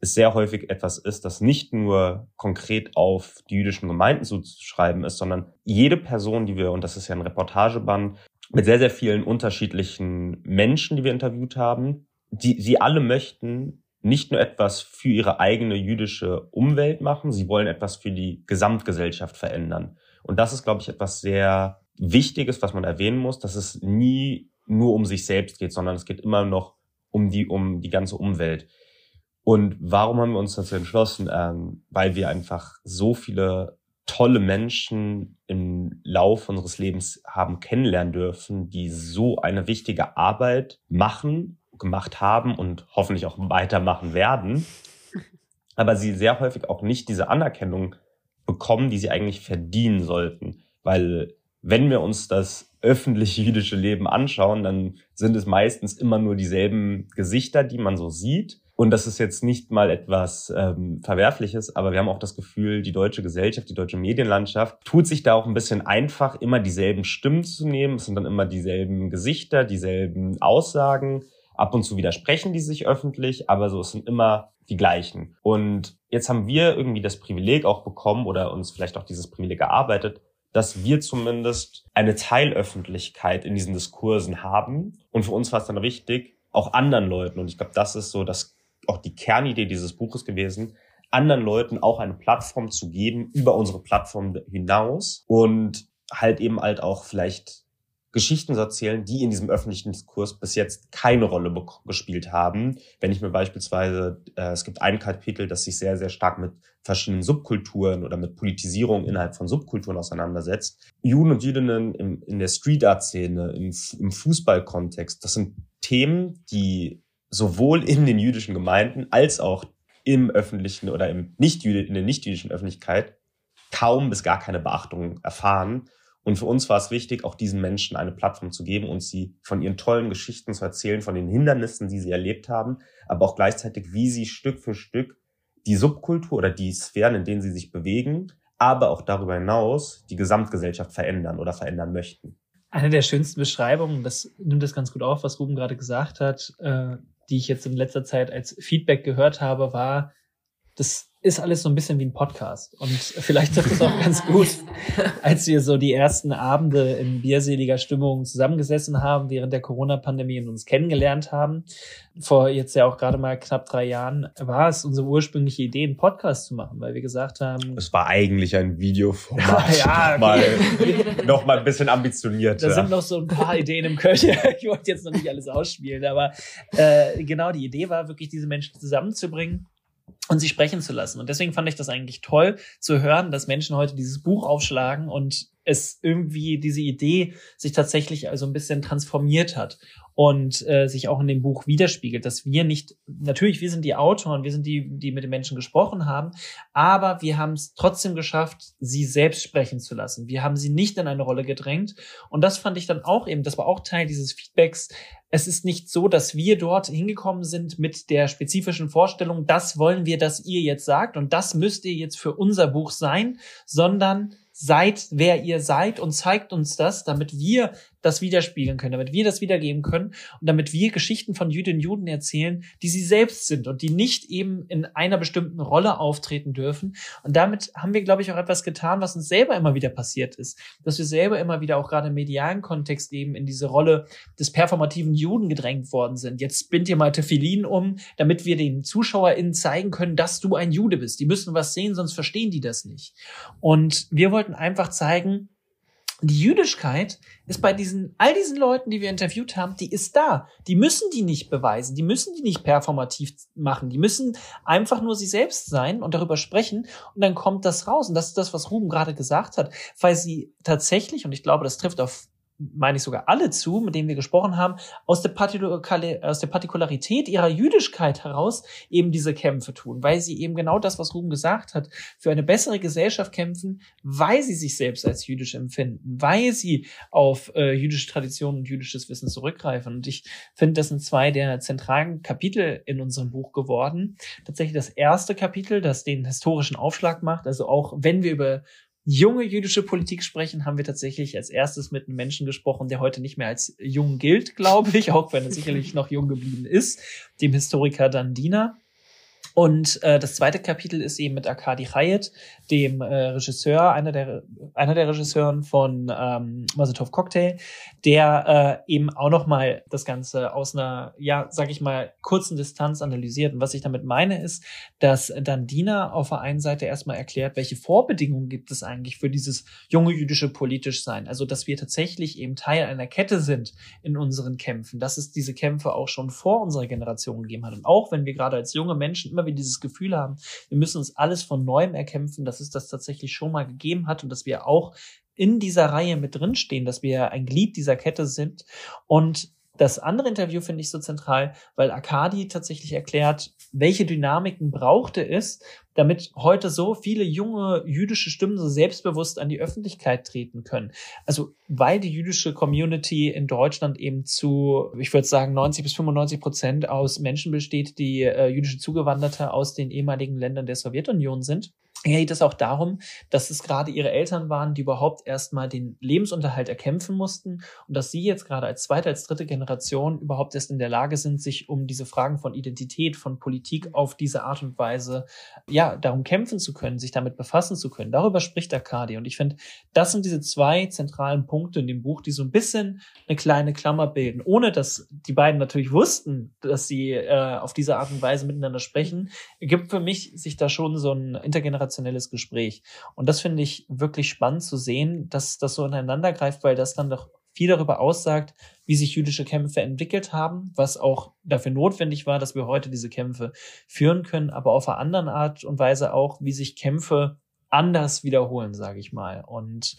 es sehr häufig etwas ist, das nicht nur konkret auf die jüdischen Gemeinden zuzuschreiben ist, sondern jede Person, die wir, und das ist ja ein Reportageband, mit sehr, sehr vielen unterschiedlichen Menschen, die wir interviewt haben, die, sie alle möchten nicht nur etwas für ihre eigene jüdische Umwelt machen, sie wollen etwas für die Gesamtgesellschaft verändern. Und das ist, glaube ich, etwas sehr Wichtiges, was man erwähnen muss, dass es nie nur um sich selbst geht, sondern es geht immer noch um die, um die ganze Umwelt. Und warum haben wir uns dazu entschlossen? Ähm, weil wir einfach so viele tolle Menschen im Lauf unseres Lebens haben kennenlernen dürfen, die so eine wichtige Arbeit machen, gemacht haben und hoffentlich auch weitermachen werden. Aber sie sehr häufig auch nicht diese Anerkennung bekommen, die sie eigentlich verdienen sollten. Weil wenn wir uns das öffentliche jüdische Leben anschauen, dann sind es meistens immer nur dieselben Gesichter, die man so sieht. Und das ist jetzt nicht mal etwas ähm, Verwerfliches, aber wir haben auch das Gefühl, die deutsche Gesellschaft, die deutsche Medienlandschaft tut sich da auch ein bisschen einfach, immer dieselben Stimmen zu nehmen. Es sind dann immer dieselben Gesichter, dieselben Aussagen. Ab und zu widersprechen die sich öffentlich, aber so es sind immer die gleichen. Und jetzt haben wir irgendwie das Privileg auch bekommen oder uns vielleicht auch dieses Privileg erarbeitet, dass wir zumindest eine Teilöffentlichkeit in diesen Diskursen haben. Und für uns war es dann wichtig, auch anderen Leuten, und ich glaube, das ist so das, auch die Kernidee dieses Buches gewesen, anderen Leuten auch eine Plattform zu geben über unsere Plattform hinaus und halt eben halt auch vielleicht Geschichten zu erzählen, die in diesem öffentlichen Diskurs bis jetzt keine Rolle gespielt haben. Wenn ich mir beispielsweise, äh, es gibt ein Kapitel, das sich sehr, sehr stark mit verschiedenen Subkulturen oder mit Politisierung innerhalb von Subkulturen auseinandersetzt. Juden und Jüdinnen im, in der Street Art Szene, im, im Fußballkontext, das sind Themen, die sowohl in den jüdischen Gemeinden als auch im öffentlichen oder im nicht in der nicht-jüdischen Öffentlichkeit kaum bis gar keine Beachtung erfahren und für uns war es wichtig, auch diesen Menschen eine Plattform zu geben und sie von ihren tollen Geschichten zu erzählen, von den Hindernissen, die sie erlebt haben, aber auch gleichzeitig, wie sie Stück für Stück die Subkultur oder die Sphären, in denen sie sich bewegen, aber auch darüber hinaus die Gesamtgesellschaft verändern oder verändern möchten. Eine der schönsten Beschreibungen, das nimmt das ganz gut auf, was Ruben gerade gesagt hat, äh, die ich jetzt in letzter Zeit als Feedback gehört habe, war, das ist alles so ein bisschen wie ein Podcast. Und vielleicht trifft es auch ganz gut, als wir so die ersten Abende in bierseliger Stimmung zusammengesessen haben, während der Corona-Pandemie und uns kennengelernt haben. Vor jetzt ja auch gerade mal knapp drei Jahren war es unsere ursprüngliche Idee, einen Podcast zu machen, weil wir gesagt haben. Es war eigentlich ein Videoformat. ja, okay. noch, mal, ein bisschen ambitioniert. Da sind noch so ein paar Ideen im Köcher. Ich wollte jetzt noch nicht alles ausspielen, aber äh, genau die Idee war wirklich, diese Menschen zusammenzubringen und sie sprechen zu lassen. Und deswegen fand ich das eigentlich toll zu hören, dass Menschen heute dieses Buch aufschlagen und es irgendwie diese Idee sich tatsächlich also ein bisschen transformiert hat und äh, sich auch in dem Buch widerspiegelt, dass wir nicht, natürlich, wir sind die Autoren, wir sind die, die mit den Menschen gesprochen haben, aber wir haben es trotzdem geschafft, sie selbst sprechen zu lassen. Wir haben sie nicht in eine Rolle gedrängt. Und das fand ich dann auch eben, das war auch Teil dieses Feedbacks. Es ist nicht so, dass wir dort hingekommen sind mit der spezifischen Vorstellung, das wollen wir, dass ihr jetzt sagt und das müsst ihr jetzt für unser Buch sein, sondern seid, wer ihr seid und zeigt uns das, damit wir das widerspiegeln können, damit wir das wiedergeben können und damit wir Geschichten von Jüdinnen und Juden erzählen, die sie selbst sind und die nicht eben in einer bestimmten Rolle auftreten dürfen. Und damit haben wir, glaube ich, auch etwas getan, was uns selber immer wieder passiert ist, dass wir selber immer wieder auch gerade im medialen Kontext eben in diese Rolle des performativen Juden gedrängt worden sind. Jetzt bind dir mal Tefillin um, damit wir den ZuschauerInnen zeigen können, dass du ein Jude bist. Die müssen was sehen, sonst verstehen die das nicht. Und wir wollten einfach zeigen, die Jüdischkeit ist bei diesen, all diesen Leuten, die wir interviewt haben, die ist da. Die müssen die nicht beweisen. Die müssen die nicht performativ machen. Die müssen einfach nur sie selbst sein und darüber sprechen. Und dann kommt das raus. Und das ist das, was Ruben gerade gesagt hat, weil sie tatsächlich, und ich glaube, das trifft auf meine ich sogar alle zu, mit denen wir gesprochen haben, aus der, aus der Partikularität ihrer Jüdischkeit heraus eben diese Kämpfe tun, weil sie eben genau das, was Ruben gesagt hat, für eine bessere Gesellschaft kämpfen, weil sie sich selbst als jüdisch empfinden, weil sie auf äh, jüdische Traditionen und jüdisches Wissen zurückgreifen. Und ich finde, das sind zwei der zentralen Kapitel in unserem Buch geworden. Tatsächlich das erste Kapitel, das den historischen Aufschlag macht, also auch wenn wir über junge jüdische Politik sprechen, haben wir tatsächlich als erstes mit einem Menschen gesprochen, der heute nicht mehr als jung gilt, glaube ich, auch wenn er sicherlich noch jung geblieben ist, dem Historiker Dandina. Und äh, das zweite Kapitel ist eben mit Arkadi Hayet, dem äh, Regisseur, einer der, einer der Regisseuren von ähm, Mazatov Cocktail, der äh, eben auch nochmal das Ganze aus einer, ja, sag ich mal, kurzen Distanz analysiert. Und was ich damit meine, ist, dass dann Dina auf der einen Seite erstmal erklärt, welche Vorbedingungen gibt es eigentlich für dieses junge jüdische politisch sein. Also, dass wir tatsächlich eben Teil einer Kette sind in unseren Kämpfen, dass es diese Kämpfe auch schon vor unserer Generation gegeben hat. Und auch wenn wir gerade als junge Menschen immer wieder dieses Gefühl haben, wir müssen uns alles von neuem erkämpfen, dass es das tatsächlich schon mal gegeben hat und dass wir auch in dieser Reihe mit drinstehen, dass wir ein Glied dieser Kette sind. Und das andere Interview finde ich so zentral, weil Akadi tatsächlich erklärt, welche Dynamiken brauchte es, damit heute so viele junge jüdische Stimmen so selbstbewusst an die Öffentlichkeit treten können. Also weil die jüdische Community in Deutschland eben zu, ich würde sagen, 90 bis 95 Prozent aus Menschen besteht, die äh, jüdische Zugewanderte aus den ehemaligen Ländern der Sowjetunion sind geht es auch darum, dass es gerade ihre Eltern waren, die überhaupt erstmal den Lebensunterhalt erkämpfen mussten und dass sie jetzt gerade als zweite, als dritte Generation überhaupt erst in der Lage sind, sich um diese Fragen von Identität, von Politik auf diese Art und Weise, ja, darum kämpfen zu können, sich damit befassen zu können. Darüber spricht Akadi. Und ich finde, das sind diese zwei zentralen Punkte in dem Buch, die so ein bisschen eine kleine Klammer bilden, ohne dass die beiden natürlich wussten, dass sie äh, auf diese Art und Weise miteinander sprechen, gibt für mich sich da schon so ein intergenerationelles sensationelles Gespräch. Und das finde ich wirklich spannend zu sehen, dass das so ineinander greift, weil das dann doch viel darüber aussagt, wie sich jüdische Kämpfe entwickelt haben, was auch dafür notwendig war, dass wir heute diese Kämpfe führen können, aber auf einer anderen Art und Weise auch, wie sich Kämpfe anders wiederholen, sage ich mal. Und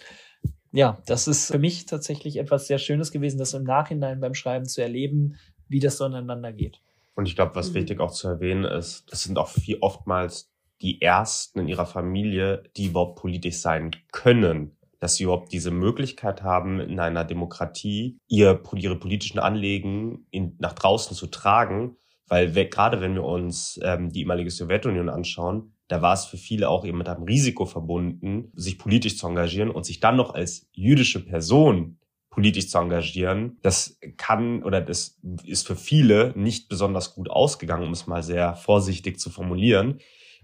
ja, das ist für mich tatsächlich etwas sehr Schönes gewesen, das im Nachhinein beim Schreiben zu erleben, wie das so ineinander geht. Und ich glaube, was mhm. wichtig auch zu erwähnen ist, das sind auch viel oftmals die ersten in ihrer Familie, die überhaupt politisch sein können, dass sie überhaupt diese Möglichkeit haben, in einer Demokratie ihr, ihre politischen Anliegen in, nach draußen zu tragen. Weil wir, gerade wenn wir uns ähm, die ehemalige Sowjetunion anschauen, da war es für viele auch eben mit einem Risiko verbunden, sich politisch zu engagieren und sich dann noch als jüdische Person politisch zu engagieren. Das kann oder das ist für viele nicht besonders gut ausgegangen, um es mal sehr vorsichtig zu formulieren.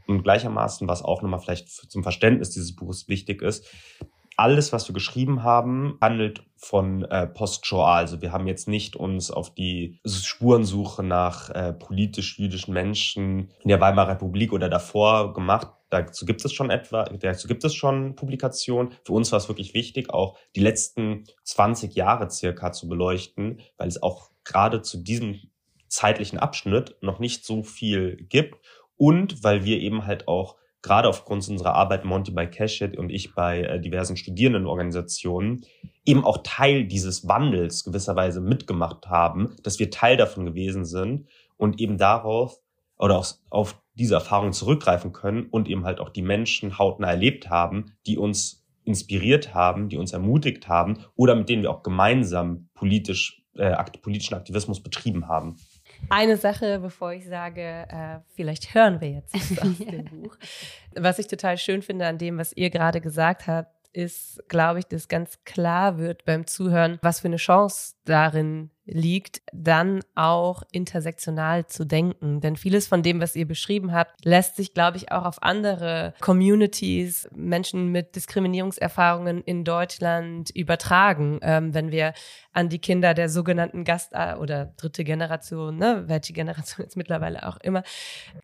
Und gleichermaßen, was auch nochmal vielleicht zum Verständnis dieses Buches wichtig ist, alles, was wir geschrieben haben, handelt von äh, Post-Shoah. Also wir haben jetzt nicht uns auf die Spurensuche nach äh, politisch-jüdischen Menschen in der Weimarer Republik oder davor gemacht. Dazu gibt es schon etwa, dazu gibt es schon Publikationen. Für uns war es wirklich wichtig, auch die letzten 20 Jahre circa zu beleuchten, weil es auch gerade zu diesem zeitlichen Abschnitt noch nicht so viel gibt und weil wir eben halt auch gerade aufgrund unserer Arbeit Monty bei Cashit und ich bei äh, diversen Studierendenorganisationen eben auch Teil dieses Wandels gewisserweise mitgemacht haben, dass wir Teil davon gewesen sind und eben darauf oder auf, auf diese Erfahrung zurückgreifen können und eben halt auch die Menschen hautnah erlebt haben, die uns inspiriert haben, die uns ermutigt haben oder mit denen wir auch gemeinsam politisch, äh, politischen Aktivismus betrieben haben. Eine Sache, bevor ich sage, äh, vielleicht hören wir jetzt aus dem Buch. Was ich total schön finde an dem, was ihr gerade gesagt habt, ist, glaube ich, dass ganz klar wird beim Zuhören, was für eine Chance darin liegt, dann auch intersektional zu denken. Denn vieles von dem, was ihr beschrieben habt, lässt sich, glaube ich, auch auf andere Communities, Menschen mit Diskriminierungserfahrungen in Deutschland übertragen. Ähm, wenn wir an die Kinder der sogenannten Gast- oder dritte Generation, ne, welche Generation jetzt mittlerweile auch immer,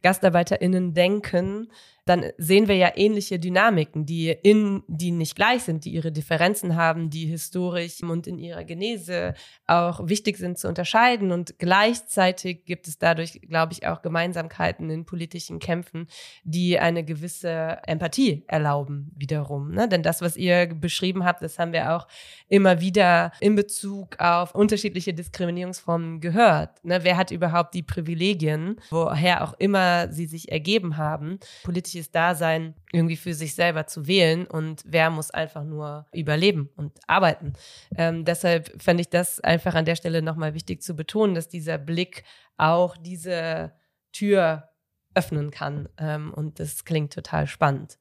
GastarbeiterInnen denken, dann sehen wir ja ähnliche Dynamiken, die in, die nicht gleich sind, die ihre Differenzen haben, die historisch und in ihrer Genese auch wichtig sind zu unterscheiden. Und gleichzeitig gibt es dadurch, glaube ich, auch Gemeinsamkeiten in politischen Kämpfen, die eine gewisse Empathie erlauben wiederum. Ne? Denn das, was ihr beschrieben habt, das haben wir auch immer wieder in Bezug auf unterschiedliche Diskriminierungsformen gehört. Ne? Wer hat überhaupt die Privilegien, woher auch immer sie sich ergeben haben? Politische politisches Dasein irgendwie für sich selber zu wählen und wer muss einfach nur überleben und arbeiten. Ähm, deshalb fände ich das einfach an der Stelle nochmal wichtig zu betonen, dass dieser Blick auch diese Tür öffnen kann. Ähm, und das klingt total spannend.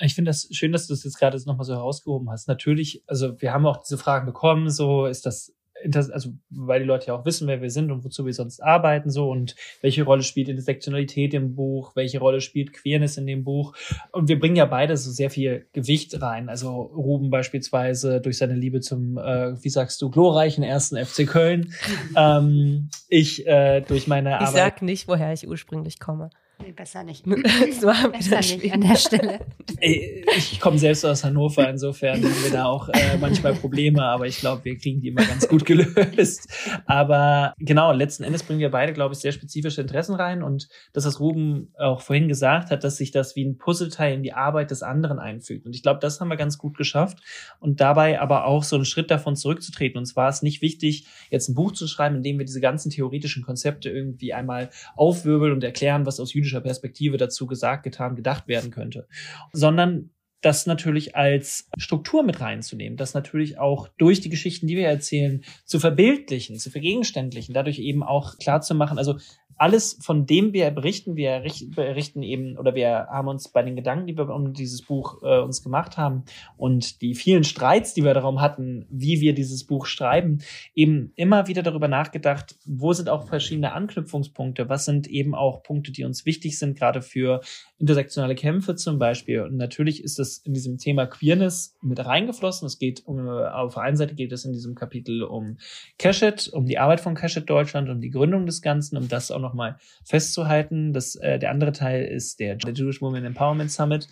Ich finde das schön, dass du es jetzt gerade nochmal so herausgehoben hast. Natürlich, also wir haben auch diese Fragen bekommen, so ist das also weil die Leute ja auch wissen, wer wir sind und wozu wir sonst arbeiten so und welche Rolle spielt Intersektionalität im Buch, welche Rolle spielt Queerness in dem Buch und wir bringen ja beide so sehr viel Gewicht rein. Also Ruben beispielsweise durch seine Liebe zum, äh, wie sagst du, glorreichen ersten FC Köln. ähm, ich äh, durch meine Arbeit. Ich sag nicht, woher ich ursprünglich komme. Nee, besser nicht. besser nicht an der Stelle. Ich komme selbst aus Hannover, insofern haben wir da auch äh, manchmal Probleme, aber ich glaube, wir kriegen die immer ganz gut gelöst. Aber genau, letzten Endes bringen wir beide, glaube ich, sehr spezifische Interessen rein und das, was Ruben auch vorhin gesagt hat, dass sich das wie ein Puzzleteil in die Arbeit des anderen einfügt. Und ich glaube, das haben wir ganz gut geschafft und dabei aber auch so einen Schritt davon zurückzutreten. Und zwar ist nicht wichtig, jetzt ein Buch zu schreiben, in dem wir diese ganzen theoretischen Konzepte irgendwie einmal aufwirbeln und erklären, was aus jüdischer politischer Perspektive dazu gesagt, getan, gedacht werden könnte, sondern das natürlich als Struktur mit reinzunehmen, das natürlich auch durch die Geschichten, die wir erzählen, zu verbildlichen, zu vergegenständlichen, dadurch eben auch klar zu machen, also alles, von dem wir berichten, wir berichten eben, oder wir haben uns bei den Gedanken, die wir um dieses Buch äh, uns gemacht haben und die vielen Streits, die wir darum hatten, wie wir dieses Buch schreiben, eben immer wieder darüber nachgedacht, wo sind auch verschiedene Anknüpfungspunkte, was sind eben auch Punkte, die uns wichtig sind, gerade für intersektionale Kämpfe zum Beispiel. Und natürlich ist das in diesem Thema Queerness mit reingeflossen. Es geht um, auf der einen Seite geht es in diesem Kapitel um Cashit, um die Arbeit von Cashit Deutschland, um die Gründung des Ganzen, um das auch nochmal festzuhalten. Das, äh, der andere Teil ist der, der Jewish Women Empowerment Summit,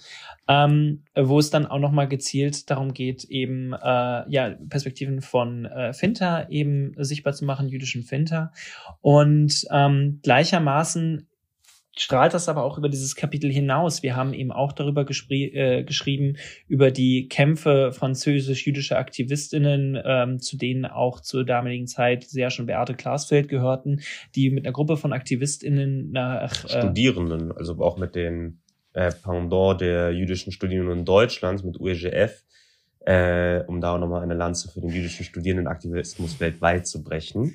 ähm, wo es dann auch nochmal gezielt darum geht, eben äh, ja, Perspektiven von äh, Finta eben sichtbar zu machen, jüdischen Finta. Und ähm, gleichermaßen strahlt das aber auch über dieses Kapitel hinaus. Wir haben eben auch darüber äh, geschrieben, über die Kämpfe französisch-jüdischer Aktivistinnen, ähm, zu denen auch zur damaligen Zeit sehr schon Beate Glasfeld gehörten, die mit einer Gruppe von Aktivistinnen nach... Äh, Studierenden, also auch mit den äh, Pendant der jüdischen Studierenden Deutschlands, mit UEGF, äh, um da auch nochmal eine Lanze für den jüdischen Studierendenaktivismus weltweit zu brechen.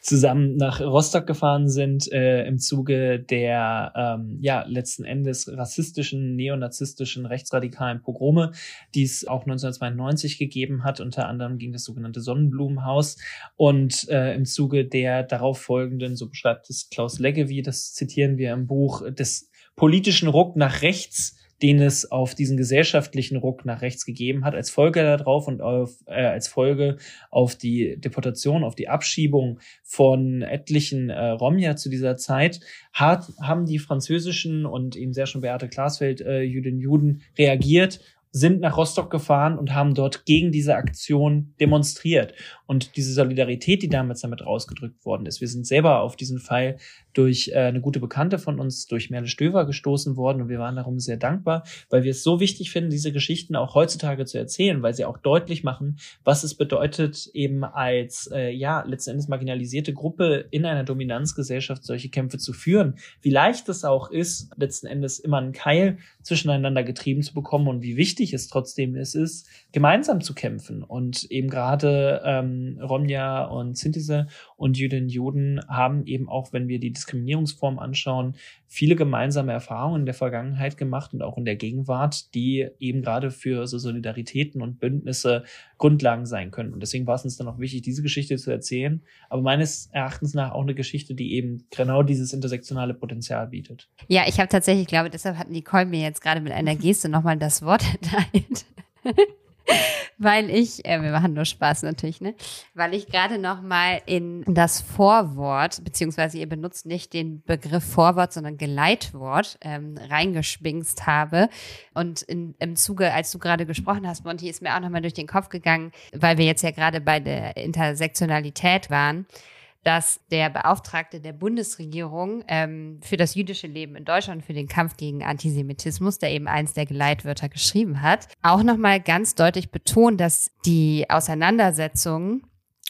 Zusammen nach Rostock gefahren sind äh, im Zuge der ähm, ja letzten Endes rassistischen, neonazistischen, rechtsradikalen Pogrome, die es auch 1992 gegeben hat, unter anderem gegen das sogenannte Sonnenblumenhaus und äh, im Zuge der darauf folgenden, so beschreibt es Klaus Leggevi, das zitieren wir im Buch, des politischen Ruck nach rechts den es auf diesen gesellschaftlichen Ruck nach rechts gegeben hat, als Folge darauf und auf, äh, als Folge auf die Deportation, auf die Abschiebung von etlichen äh, Romja zu dieser Zeit, hat, haben die französischen und eben sehr schon Beate Glasfeld äh, Jüdinnen Juden reagiert sind nach Rostock gefahren und haben dort gegen diese Aktion demonstriert. Und diese Solidarität, die damals damit rausgedrückt worden ist, wir sind selber auf diesen Fall durch äh, eine gute Bekannte von uns, durch Merle Stöver, gestoßen worden und wir waren darum sehr dankbar, weil wir es so wichtig finden, diese Geschichten auch heutzutage zu erzählen, weil sie auch deutlich machen, was es bedeutet, eben als äh, ja letzten Endes marginalisierte Gruppe in einer Dominanzgesellschaft solche Kämpfe zu führen. Wie leicht es auch ist, letzten Endes immer einen Keil zwischeneinander getrieben zu bekommen und wie wichtig es trotzdem ist, ist gemeinsam zu kämpfen. Und eben gerade ähm, Romja und Sintise und Jüdinnen Juden haben eben auch, wenn wir die Diskriminierungsform anschauen, viele gemeinsame Erfahrungen in der Vergangenheit gemacht und auch in der Gegenwart, die eben gerade für so Solidaritäten und Bündnisse Grundlagen sein können. Und deswegen war es uns dann auch wichtig, diese Geschichte zu erzählen, aber meines Erachtens nach auch eine Geschichte, die eben genau dieses intersektionale Potenzial bietet. Ja, ich habe tatsächlich, ich glaube, deshalb hat Nicole mir jetzt gerade mit einer Geste nochmal das Wort erteilt. Weil ich, äh, wir machen nur Spaß natürlich, ne? Weil ich gerade noch mal in das Vorwort, beziehungsweise ihr benutzt nicht den Begriff Vorwort, sondern Geleitwort ähm, reingespingst habe. Und in, im Zuge, als du gerade gesprochen hast, Monty, ist mir auch noch mal durch den Kopf gegangen, weil wir jetzt ja gerade bei der Intersektionalität waren dass der Beauftragte der Bundesregierung ähm, für das jüdische Leben in Deutschland, für den Kampf gegen Antisemitismus, der eben eins der Geleitwörter geschrieben hat, auch nochmal ganz deutlich betont, dass die Auseinandersetzung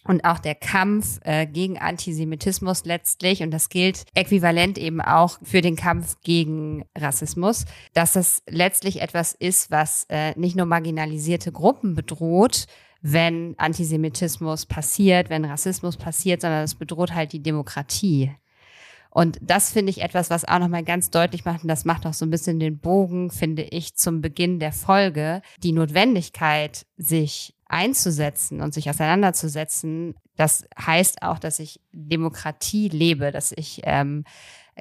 und auch der Kampf äh, gegen Antisemitismus letztlich, und das gilt äquivalent eben auch für den Kampf gegen Rassismus, dass das letztlich etwas ist, was äh, nicht nur marginalisierte Gruppen bedroht, wenn Antisemitismus passiert, wenn Rassismus passiert, sondern es bedroht halt die Demokratie. Und das finde ich etwas, was auch nochmal ganz deutlich macht, und das macht auch so ein bisschen den Bogen, finde ich, zum Beginn der Folge, die Notwendigkeit, sich einzusetzen und sich auseinanderzusetzen. Das heißt auch, dass ich Demokratie lebe, dass ich ähm,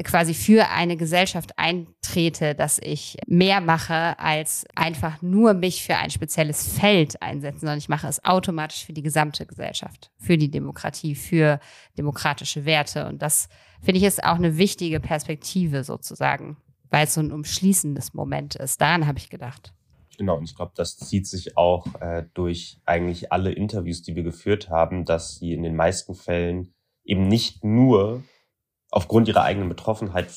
quasi für eine Gesellschaft eintrete, dass ich mehr mache, als einfach nur mich für ein spezielles Feld einsetzen, sondern ich mache es automatisch für die gesamte Gesellschaft, für die Demokratie, für demokratische Werte. Und das finde ich ist auch eine wichtige Perspektive sozusagen, weil es so ein umschließendes Moment ist. Daran habe ich gedacht. Genau, und ich glaube, das zieht sich auch äh, durch eigentlich alle Interviews, die wir geführt haben, dass sie in den meisten Fällen eben nicht nur aufgrund ihrer eigenen Betroffenheit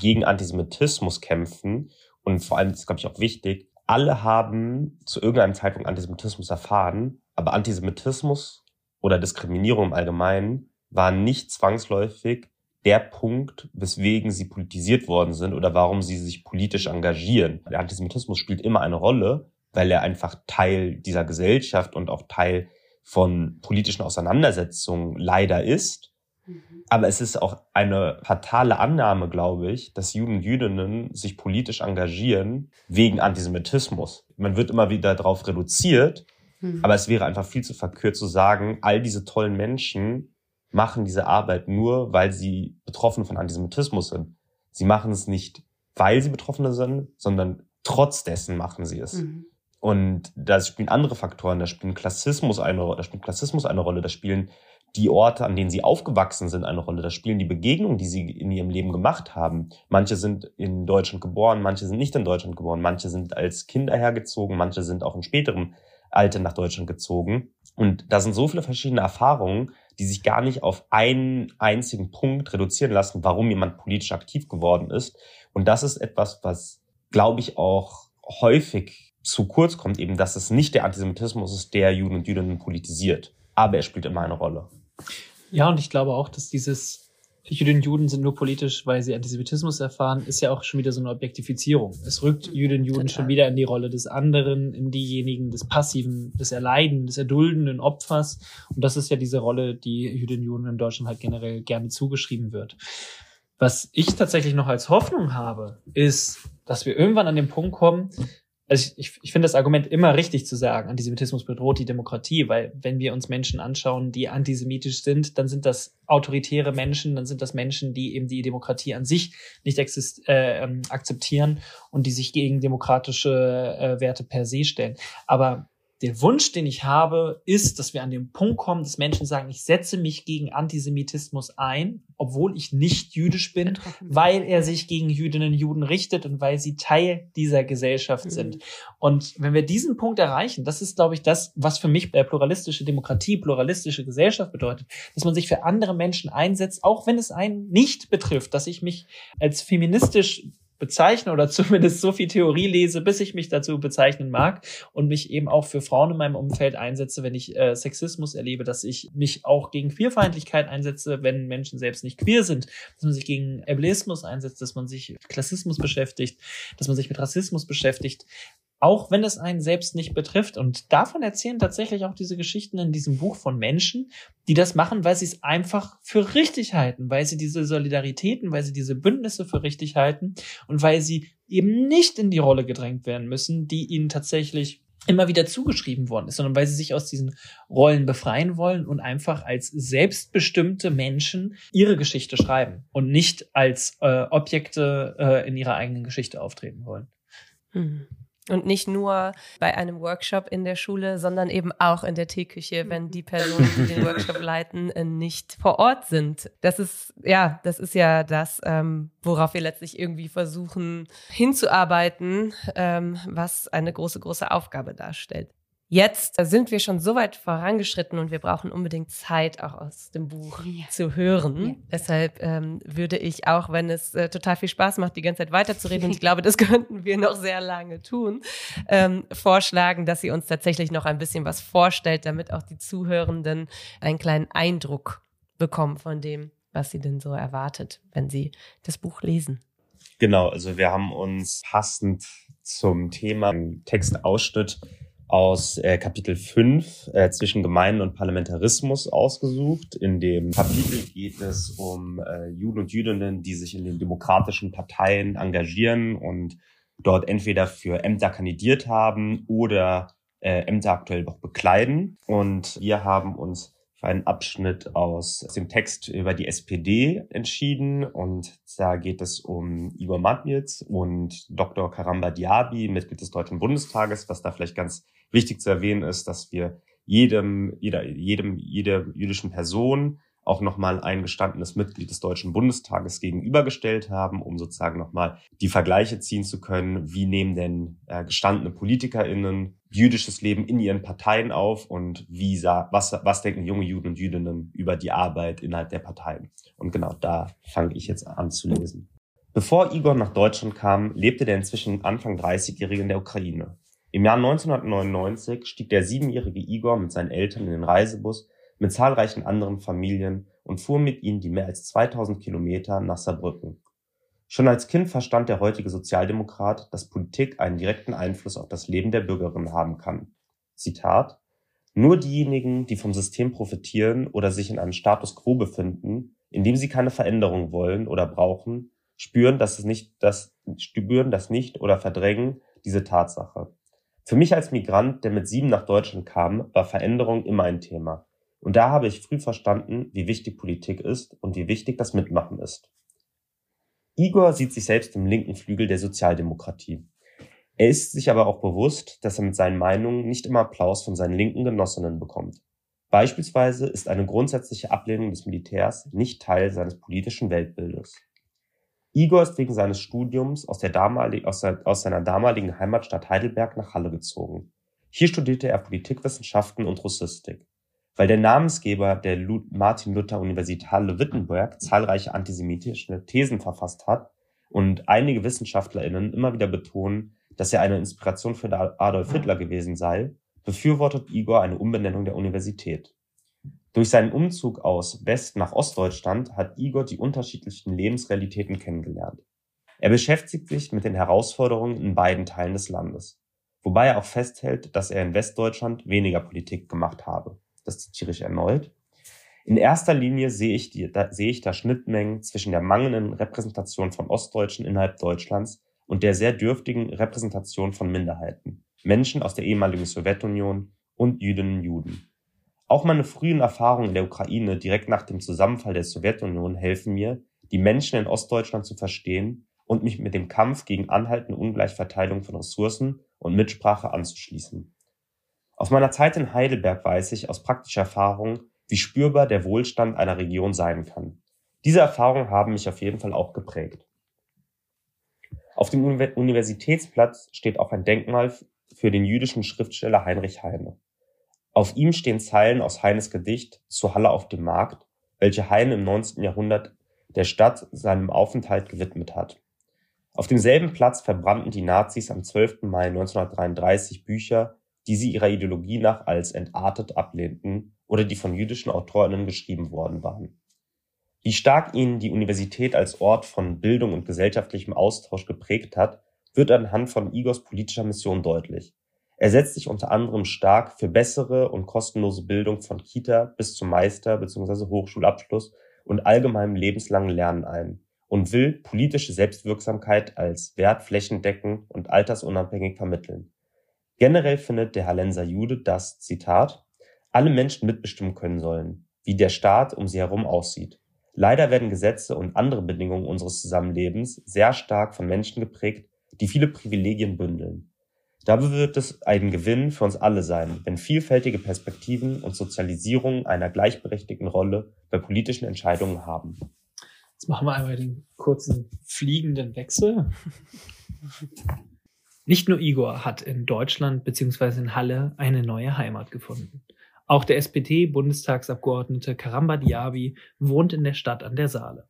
gegen Antisemitismus kämpfen. Und vor allem, das ist, glaube ich, auch wichtig, alle haben zu irgendeinem Zeitpunkt Antisemitismus erfahren, aber Antisemitismus oder Diskriminierung im Allgemeinen war nicht zwangsläufig der Punkt, weswegen sie politisiert worden sind oder warum sie sich politisch engagieren. Der Antisemitismus spielt immer eine Rolle, weil er einfach Teil dieser Gesellschaft und auch Teil von politischen Auseinandersetzungen leider ist. Mhm. Aber es ist auch eine fatale Annahme, glaube ich, dass Juden und Jüdinnen sich politisch engagieren wegen Antisemitismus. Man wird immer wieder darauf reduziert, mhm. aber es wäre einfach viel zu verkürzt zu sagen, all diese tollen Menschen machen diese Arbeit nur, weil sie betroffen von Antisemitismus sind. Sie machen es nicht, weil sie Betroffene sind, sondern trotz dessen machen sie es. Mhm. Und da spielen andere Faktoren, da spielt Klassismus eine, da spielt Klassismus eine Rolle, da spielen die Orte, an denen sie aufgewachsen sind, eine Rolle. Da spielen die Begegnungen, die sie in ihrem Leben gemacht haben. Manche sind in Deutschland geboren, manche sind nicht in Deutschland geboren, manche sind als Kinder hergezogen, manche sind auch in späterem Alter nach Deutschland gezogen. Und da sind so viele verschiedene Erfahrungen, die sich gar nicht auf einen einzigen Punkt reduzieren lassen, warum jemand politisch aktiv geworden ist. Und das ist etwas, was, glaube ich, auch häufig zu kurz kommt, eben, dass es nicht der Antisemitismus ist, der Juden und Jüdinnen politisiert. Aber er spielt immer eine Rolle. Ja, und ich glaube auch, dass dieses Jüdinnen und Juden sind nur politisch, weil sie Antisemitismus erfahren, ist ja auch schon wieder so eine Objektifizierung. Es rückt. Jüdinnen und Juden Total. schon wieder in die Rolle des anderen, in diejenigen des passiven, des Erleiden, des erduldenden Opfers. Und das ist ja diese Rolle, die Jüdinnen und Juden in Deutschland halt generell gerne zugeschrieben wird. Was ich tatsächlich noch als Hoffnung habe, ist, dass wir irgendwann an den Punkt kommen, also ich, ich finde das Argument immer richtig zu sagen, Antisemitismus bedroht die Demokratie, weil wenn wir uns Menschen anschauen, die antisemitisch sind, dann sind das autoritäre Menschen, dann sind das Menschen, die eben die Demokratie an sich nicht exist äh, ähm, akzeptieren und die sich gegen demokratische äh, Werte per se stellen. Aber der Wunsch, den ich habe, ist, dass wir an den Punkt kommen, dass Menschen sagen, ich setze mich gegen Antisemitismus ein, obwohl ich nicht jüdisch bin, weil er sich gegen Jüdinnen und Juden richtet und weil sie Teil dieser Gesellschaft mhm. sind. Und wenn wir diesen Punkt erreichen, das ist, glaube ich, das, was für mich pluralistische Demokratie, pluralistische Gesellschaft bedeutet, dass man sich für andere Menschen einsetzt, auch wenn es einen nicht betrifft, dass ich mich als feministisch bezeichne oder zumindest so viel Theorie lese, bis ich mich dazu bezeichnen mag und mich eben auch für Frauen in meinem Umfeld einsetze, wenn ich äh, Sexismus erlebe, dass ich mich auch gegen Queerfeindlichkeit einsetze, wenn Menschen selbst nicht queer sind, dass man sich gegen Ableismus einsetzt, dass man sich Klassismus beschäftigt, dass man sich mit Rassismus beschäftigt auch wenn es einen selbst nicht betrifft. Und davon erzählen tatsächlich auch diese Geschichten in diesem Buch von Menschen, die das machen, weil sie es einfach für richtig halten, weil sie diese Solidaritäten, weil sie diese Bündnisse für richtig halten und weil sie eben nicht in die Rolle gedrängt werden müssen, die ihnen tatsächlich immer wieder zugeschrieben worden ist, sondern weil sie sich aus diesen Rollen befreien wollen und einfach als selbstbestimmte Menschen ihre Geschichte schreiben und nicht als äh, Objekte äh, in ihrer eigenen Geschichte auftreten wollen. Mhm. Und nicht nur bei einem Workshop in der Schule, sondern eben auch in der Teeküche, wenn die Personen, die den Workshop leiten, äh, nicht vor Ort sind. Das ist, ja, das ist ja das, ähm, worauf wir letztlich irgendwie versuchen hinzuarbeiten, ähm, was eine große, große Aufgabe darstellt. Jetzt sind wir schon so weit vorangeschritten und wir brauchen unbedingt Zeit auch aus dem Buch ja. zu hören. Ja. Deshalb ähm, würde ich auch, wenn es äh, total viel Spaß macht, die ganze Zeit weiterzureden, und ich glaube, das könnten wir noch sehr lange tun, ähm, vorschlagen, dass sie uns tatsächlich noch ein bisschen was vorstellt, damit auch die Zuhörenden einen kleinen Eindruck bekommen von dem, was sie denn so erwartet, wenn sie das Buch lesen. Genau, also wir haben uns passend zum Thema einen Textausschnitt aus äh, Kapitel 5 äh, zwischen Gemeinden und Parlamentarismus ausgesucht. In dem Kapitel geht es um äh, Juden und Jüdinnen, die sich in den demokratischen Parteien engagieren und dort entweder für Ämter kandidiert haben oder äh, Ämter aktuell noch bekleiden. Und wir haben uns für einen Abschnitt aus dem Text über die SPD entschieden. Und da geht es um Igor Matnitz und Dr. Karamba Diaby, Mitglied des Deutschen Bundestages, was da vielleicht ganz wichtig zu erwähnen ist, dass wir jedem, jeder, jedem, jeder jüdischen Person auch nochmal ein gestandenes Mitglied des Deutschen Bundestages gegenübergestellt haben, um sozusagen nochmal die Vergleiche ziehen zu können, wie nehmen denn äh, gestandene PolitikerInnen jüdisches Leben in ihren Parteien auf und wie was, was denken junge Juden und Jüdinnen über die Arbeit innerhalb der Parteien. Und genau da fange ich jetzt an zu lesen. Bevor Igor nach Deutschland kam, lebte der inzwischen Anfang 30-Jährige in der Ukraine. Im Jahr 1999 stieg der siebenjährige Igor mit seinen Eltern in den Reisebus mit zahlreichen anderen Familien und fuhr mit ihnen die mehr als 2000 Kilometer nach Saarbrücken. Schon als Kind verstand der heutige Sozialdemokrat, dass Politik einen direkten Einfluss auf das Leben der Bürgerinnen haben kann. Zitat Nur diejenigen, die vom System profitieren oder sich in einem Status quo befinden, in dem sie keine Veränderung wollen oder brauchen, spüren das nicht, das, spüren das nicht oder verdrängen diese Tatsache. Für mich als Migrant, der mit sieben nach Deutschland kam, war Veränderung immer ein Thema. Und da habe ich früh verstanden, wie wichtig Politik ist und wie wichtig das Mitmachen ist. Igor sieht sich selbst im linken Flügel der Sozialdemokratie. Er ist sich aber auch bewusst, dass er mit seinen Meinungen nicht immer Applaus von seinen linken Genossinnen bekommt. Beispielsweise ist eine grundsätzliche Ablehnung des Militärs nicht Teil seines politischen Weltbildes. Igor ist wegen seines Studiums aus, der damalig, aus, aus seiner damaligen Heimatstadt Heidelberg nach Halle gezogen. Hier studierte er Politikwissenschaften und Russistik. Weil der Namensgeber der Martin-Luther-Universität Halle-Wittenberg zahlreiche antisemitische Thesen verfasst hat und einige WissenschaftlerInnen immer wieder betonen, dass er eine Inspiration für Adolf Hitler gewesen sei, befürwortet Igor eine Umbenennung der Universität. Durch seinen Umzug aus West nach Ostdeutschland hat Igor die unterschiedlichen Lebensrealitäten kennengelernt. Er beschäftigt sich mit den Herausforderungen in beiden Teilen des Landes, wobei er auch festhält, dass er in Westdeutschland weniger Politik gemacht habe. Das zitiere ich erneut. In erster Linie sehe ich, die, da, sehe ich da Schnittmengen zwischen der mangelnden Repräsentation von Ostdeutschen innerhalb Deutschlands und der sehr dürftigen Repräsentation von Minderheiten, Menschen aus der ehemaligen Sowjetunion und Jüdinnen und Juden. Auch meine frühen Erfahrungen in der Ukraine direkt nach dem Zusammenfall der Sowjetunion helfen mir, die Menschen in Ostdeutschland zu verstehen und mich mit dem Kampf gegen anhaltende Ungleichverteilung von Ressourcen und Mitsprache anzuschließen. Aus meiner Zeit in Heidelberg weiß ich aus praktischer Erfahrung, wie spürbar der Wohlstand einer Region sein kann. Diese Erfahrungen haben mich auf jeden Fall auch geprägt. Auf dem Universitätsplatz steht auch ein Denkmal für den jüdischen Schriftsteller Heinrich Heine. Auf ihm stehen Zeilen aus Heines Gedicht Zur Halle auf dem Markt, welche Heine im 19. Jahrhundert der Stadt seinem Aufenthalt gewidmet hat. Auf demselben Platz verbrannten die Nazis am 12. Mai 1933 Bücher, die sie ihrer Ideologie nach als entartet ablehnten oder die von jüdischen Autorinnen geschrieben worden waren. Wie stark ihnen die Universität als Ort von Bildung und gesellschaftlichem Austausch geprägt hat, wird anhand von Igors politischer Mission deutlich. Er setzt sich unter anderem stark für bessere und kostenlose Bildung von Kita bis zum Meister bzw. Hochschulabschluss und allgemeinem lebenslangen Lernen ein und will politische Selbstwirksamkeit als Wert flächendeckend und altersunabhängig vermitteln. Generell findet der Hallenser Jude, dass, Zitat, alle Menschen mitbestimmen können sollen, wie der Staat um sie herum aussieht. Leider werden Gesetze und andere Bedingungen unseres Zusammenlebens sehr stark von Menschen geprägt, die viele Privilegien bündeln. Dabei wird es ein Gewinn für uns alle sein, wenn vielfältige Perspektiven und Sozialisierung einer gleichberechtigten Rolle bei politischen Entscheidungen haben. Jetzt machen wir einmal den kurzen fliegenden Wechsel. Nicht nur Igor hat in Deutschland bzw. in Halle eine neue Heimat gefunden. Auch der SPD-Bundestagsabgeordnete Karamba Diaby wohnt in der Stadt an der Saale.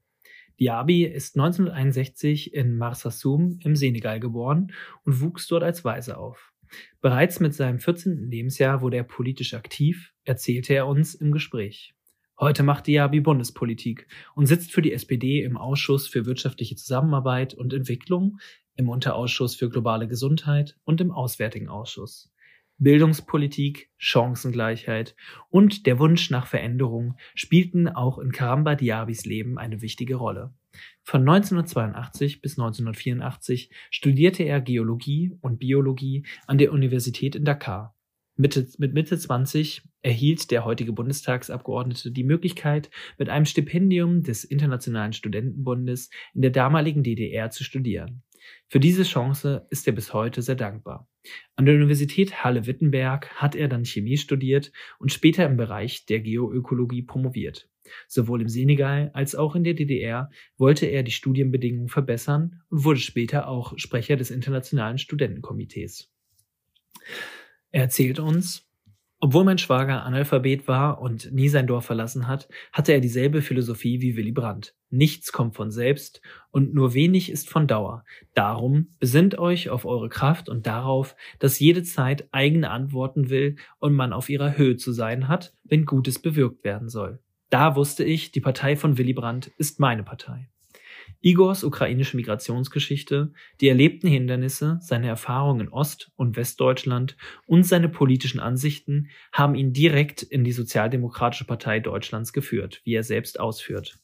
Diaby ist 1961 in Marsassoum im Senegal geboren und wuchs dort als Waise auf. Bereits mit seinem 14. Lebensjahr wurde er politisch aktiv, erzählte er uns im Gespräch. Heute macht Diaby Bundespolitik und sitzt für die SPD im Ausschuss für wirtschaftliche Zusammenarbeit und Entwicklung, im Unterausschuss für globale Gesundheit und im Auswärtigen Ausschuss. Bildungspolitik, Chancengleichheit und der Wunsch nach Veränderung spielten auch in Karamba Diabis Leben eine wichtige Rolle. Von 1982 bis 1984 studierte er Geologie und Biologie an der Universität in Dakar. Mitte, mit Mitte 20 erhielt der heutige Bundestagsabgeordnete die Möglichkeit, mit einem Stipendium des Internationalen Studentenbundes in der damaligen DDR zu studieren. Für diese Chance ist er bis heute sehr dankbar. An der Universität Halle-Wittenberg hat er dann Chemie studiert und später im Bereich der Geoökologie promoviert. Sowohl im Senegal als auch in der DDR wollte er die Studienbedingungen verbessern und wurde später auch Sprecher des Internationalen Studentenkomitees. Er erzählt uns, obwohl mein Schwager Analphabet war und nie sein Dorf verlassen hat, hatte er dieselbe Philosophie wie Willy Brandt. Nichts kommt von selbst und nur wenig ist von Dauer. Darum besinnt euch auf eure Kraft und darauf, dass jede Zeit eigene Antworten will und man auf ihrer Höhe zu sein hat, wenn Gutes bewirkt werden soll. Da wusste ich, die Partei von Willy Brandt ist meine Partei. Igors ukrainische Migrationsgeschichte, die erlebten Hindernisse, seine Erfahrungen in Ost- und Westdeutschland und seine politischen Ansichten haben ihn direkt in die Sozialdemokratische Partei Deutschlands geführt, wie er selbst ausführt.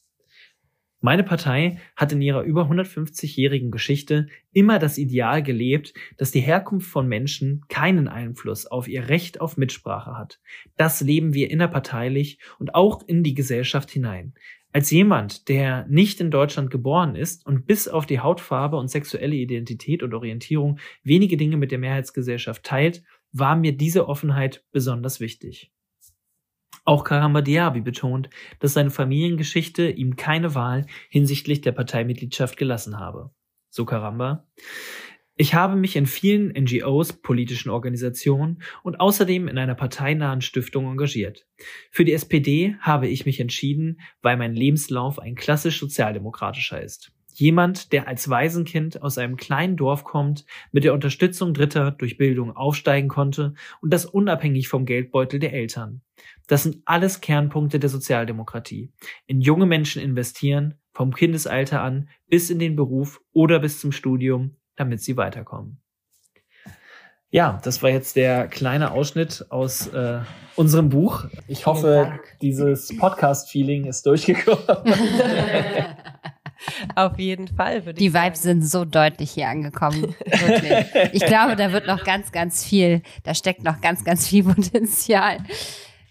Meine Partei hat in ihrer über 150-jährigen Geschichte immer das Ideal gelebt, dass die Herkunft von Menschen keinen Einfluss auf ihr Recht auf Mitsprache hat. Das leben wir innerparteilich und auch in die Gesellschaft hinein. Als jemand, der nicht in Deutschland geboren ist und bis auf die Hautfarbe und sexuelle Identität und Orientierung wenige Dinge mit der Mehrheitsgesellschaft teilt, war mir diese Offenheit besonders wichtig. Auch Karamba Diaby betont, dass seine Familiengeschichte ihm keine Wahl hinsichtlich der Parteimitgliedschaft gelassen habe. So Karamba. Ich habe mich in vielen NGOs, politischen Organisationen und außerdem in einer parteinahen Stiftung engagiert. Für die SPD habe ich mich entschieden, weil mein Lebenslauf ein klassisch sozialdemokratischer ist. Jemand, der als Waisenkind aus einem kleinen Dorf kommt, mit der Unterstützung Dritter durch Bildung aufsteigen konnte und das unabhängig vom Geldbeutel der Eltern. Das sind alles Kernpunkte der Sozialdemokratie. In junge Menschen investieren, vom Kindesalter an bis in den Beruf oder bis zum Studium, damit sie weiterkommen. Ja, das war jetzt der kleine Ausschnitt aus äh, unserem Buch. Ich hoffe, dieses Podcast-Feeling ist durchgekommen. Auf jeden Fall. Würde Die Vibes sind so deutlich hier angekommen. Wirklich. Ich glaube, da wird noch ganz, ganz viel, da steckt noch ganz, ganz viel Potenzial.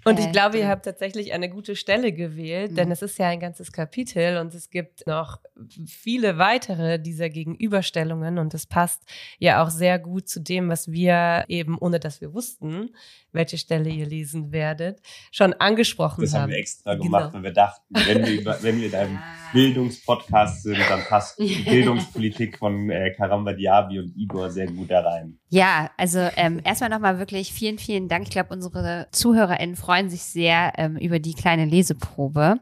Und ich glaube, ihr habt tatsächlich eine gute Stelle gewählt, denn mhm. es ist ja ein ganzes Kapitel und es gibt noch viele weitere dieser Gegenüberstellungen und es passt ja auch sehr gut zu dem, was wir eben, ohne dass wir wussten, welche Stelle ihr lesen werdet, schon angesprochen haben. Das haben wir extra gemacht, genau. weil wir dachten, wenn wir, über, wenn wir in einem Bildungspodcast sind, dann passt die Bildungspolitik von äh, Karamba Diaby und Igor sehr gut da rein. Ja, also ähm, erstmal nochmal wirklich vielen, vielen Dank. Ich glaube, unsere ZuhörerInnen freuen sich sehr ähm, über die kleine Leseprobe.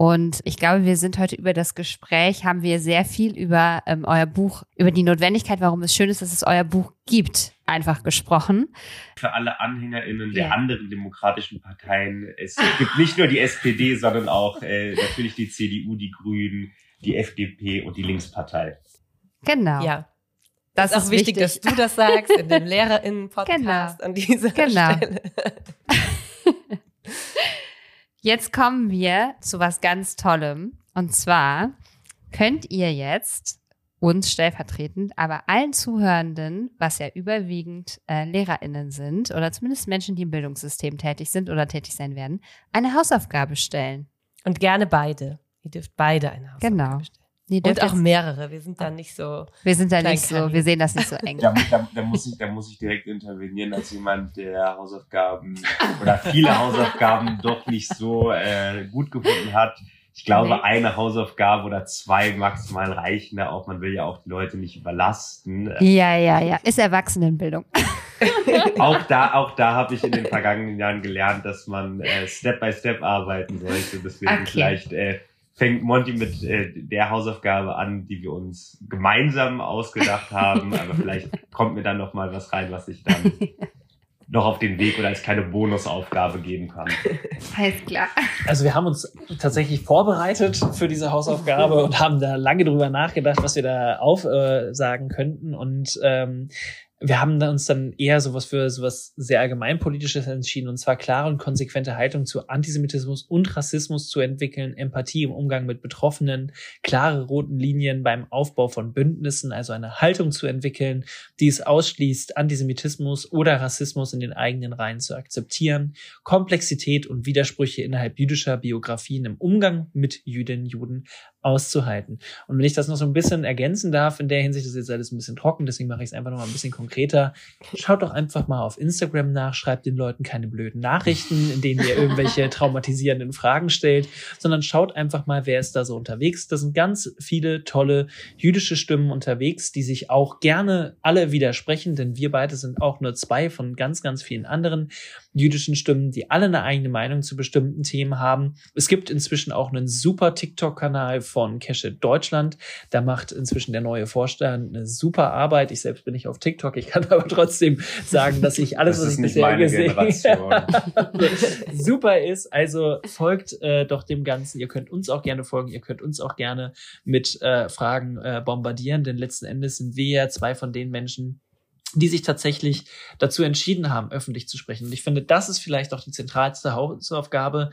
Und ich glaube, wir sind heute über das Gespräch, haben wir sehr viel über ähm, euer Buch, über die Notwendigkeit, warum es schön ist, dass es euer Buch gibt, einfach gesprochen. Für alle AnhängerInnen der anderen demokratischen Parteien, es gibt nicht nur die SPD, sondern auch äh, natürlich die CDU, die Grünen, die FDP und die Linkspartei. Genau. Ja. Das, das ist auch wichtig, wichtig, dass du das sagst in dem LehrerInnen-Podcast genau. an dieser genau. Stelle. Jetzt kommen wir zu was ganz Tollem. Und zwar könnt ihr jetzt uns stellvertretend, aber allen Zuhörenden, was ja überwiegend äh, LehrerInnen sind oder zumindest Menschen, die im Bildungssystem tätig sind oder tätig sein werden, eine Hausaufgabe stellen. Und gerne beide. Ihr dürft beide eine Hausaufgabe genau. stellen. Nee, und auch mehrere. Wir sind da nicht so. Wir sind da nicht so, wir sehen das nicht so eng. Da, da, da, muss ich, da muss ich direkt intervenieren als jemand, der Hausaufgaben oder viele Hausaufgaben doch nicht so äh, gut gefunden hat. Ich glaube, nee. eine Hausaufgabe oder zwei maximal reichen da auch. Man will ja auch die Leute nicht überlasten. Ja, ja, ja. Ist Erwachsenenbildung. auch da, auch da habe ich in den vergangenen Jahren gelernt, dass man äh, Step by Step arbeiten sollte. Deswegen okay. vielleicht äh, fängt Monty mit äh, der Hausaufgabe an, die wir uns gemeinsam ausgedacht haben. Aber vielleicht kommt mir dann noch mal was rein, was ich dann noch auf den Weg oder als kleine Bonusaufgabe geben kann. Alles klar. Also wir haben uns tatsächlich vorbereitet für diese Hausaufgabe und haben da lange drüber nachgedacht, was wir da aufsagen äh, könnten. Und ähm, wir haben uns dann eher sowas für sowas sehr allgemeinpolitisches entschieden, und zwar klare und konsequente Haltung zu Antisemitismus und Rassismus zu entwickeln, Empathie im Umgang mit Betroffenen, klare roten Linien beim Aufbau von Bündnissen, also eine Haltung zu entwickeln, die es ausschließt, Antisemitismus oder Rassismus in den eigenen Reihen zu akzeptieren, Komplexität und Widersprüche innerhalb jüdischer Biografien im Umgang mit Jüdinnen, Juden auszuhalten. Und wenn ich das noch so ein bisschen ergänzen darf, in der Hinsicht ist jetzt alles ein bisschen trocken, deswegen mache ich es einfach noch mal ein bisschen konkreter. Schaut doch einfach mal auf Instagram nach, schreibt den Leuten keine blöden Nachrichten, in denen ihr irgendwelche traumatisierenden Fragen stellt, sondern schaut einfach mal, wer ist da so unterwegs. Da sind ganz viele tolle jüdische Stimmen unterwegs, die sich auch gerne alle widersprechen, denn wir beide sind auch nur zwei von ganz, ganz vielen anderen jüdischen Stimmen, die alle eine eigene Meinung zu bestimmten Themen haben. Es gibt inzwischen auch einen super TikTok-Kanal von Keshe Deutschland. Da macht inzwischen der neue Vorstand eine super Arbeit. Ich selbst bin nicht auf TikTok. Ich kann aber trotzdem sagen, dass ich alles, das was ich bisher gesehen habe, super ist. Also folgt äh, doch dem Ganzen. Ihr könnt uns auch gerne folgen. Ihr könnt uns auch gerne mit äh, Fragen äh, bombardieren, denn letzten Endes sind wir ja zwei von den Menschen, die sich tatsächlich dazu entschieden haben, öffentlich zu sprechen. Und ich finde, das ist vielleicht auch die zentralste Hausaufgabe,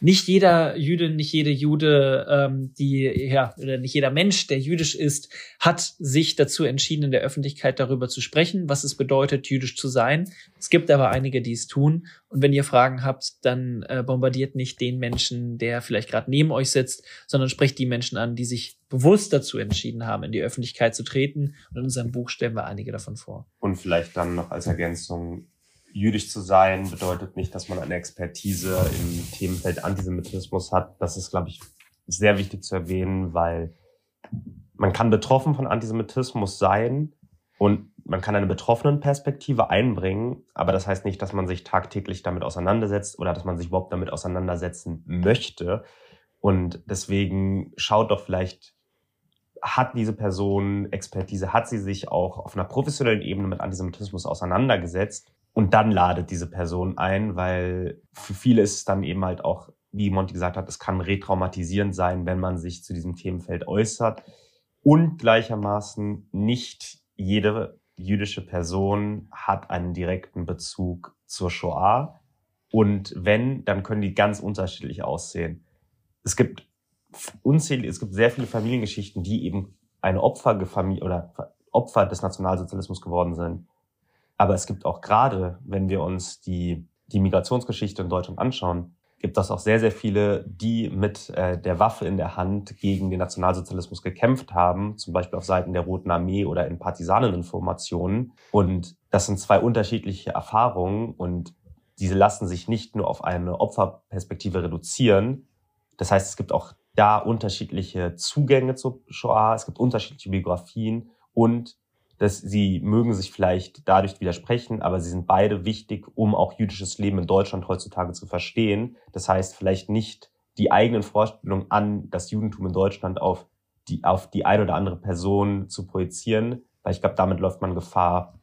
nicht jeder Jüde, nicht jede Jude, ähm, die ja oder nicht jeder Mensch, der jüdisch ist, hat sich dazu entschieden, in der Öffentlichkeit darüber zu sprechen, was es bedeutet, jüdisch zu sein. Es gibt aber einige, die es tun. Und wenn ihr Fragen habt, dann äh, bombardiert nicht den Menschen, der vielleicht gerade neben euch sitzt, sondern sprecht die Menschen an, die sich bewusst dazu entschieden haben, in die Öffentlichkeit zu treten. Und in unserem Buch stellen wir einige davon vor. Und vielleicht dann noch als Ergänzung jüdisch zu sein bedeutet nicht, dass man eine Expertise im Themenfeld Antisemitismus hat. Das ist, glaube ich, sehr wichtig zu erwähnen, weil man kann betroffen von Antisemitismus sein und man kann eine betroffenen Perspektive einbringen, aber das heißt nicht, dass man sich tagtäglich damit auseinandersetzt oder dass man sich überhaupt damit auseinandersetzen möchte. Und deswegen schaut doch vielleicht hat diese Person Expertise, hat sie sich auch auf einer professionellen Ebene mit Antisemitismus auseinandergesetzt und dann ladet diese Person ein, weil für viele ist es dann eben halt auch, wie Monty gesagt hat, es kann retraumatisierend sein, wenn man sich zu diesem Themenfeld äußert und gleichermaßen nicht jede jüdische Person hat einen direkten Bezug zur Shoah und wenn, dann können die ganz unterschiedlich aussehen. Es gibt unzählige, es gibt sehr viele Familiengeschichten, die eben eine Opferfamilie oder Opfer des Nationalsozialismus geworden sind. Aber es gibt auch gerade, wenn wir uns die, die Migrationsgeschichte in Deutschland anschauen, gibt es auch sehr, sehr viele, die mit äh, der Waffe in der Hand gegen den Nationalsozialismus gekämpft haben, zum Beispiel auf Seiten der Roten Armee oder in Partisaneninformationen. Und das sind zwei unterschiedliche Erfahrungen und diese lassen sich nicht nur auf eine Opferperspektive reduzieren. Das heißt, es gibt auch da unterschiedliche Zugänge zur Shoah, es gibt unterschiedliche Biografien und dass sie mögen sich vielleicht dadurch widersprechen, aber sie sind beide wichtig, um auch jüdisches Leben in Deutschland heutzutage zu verstehen. Das heißt, vielleicht nicht die eigenen Vorstellungen an das Judentum in Deutschland auf die, auf die eine oder andere Person zu projizieren, weil ich glaube, damit läuft man Gefahr,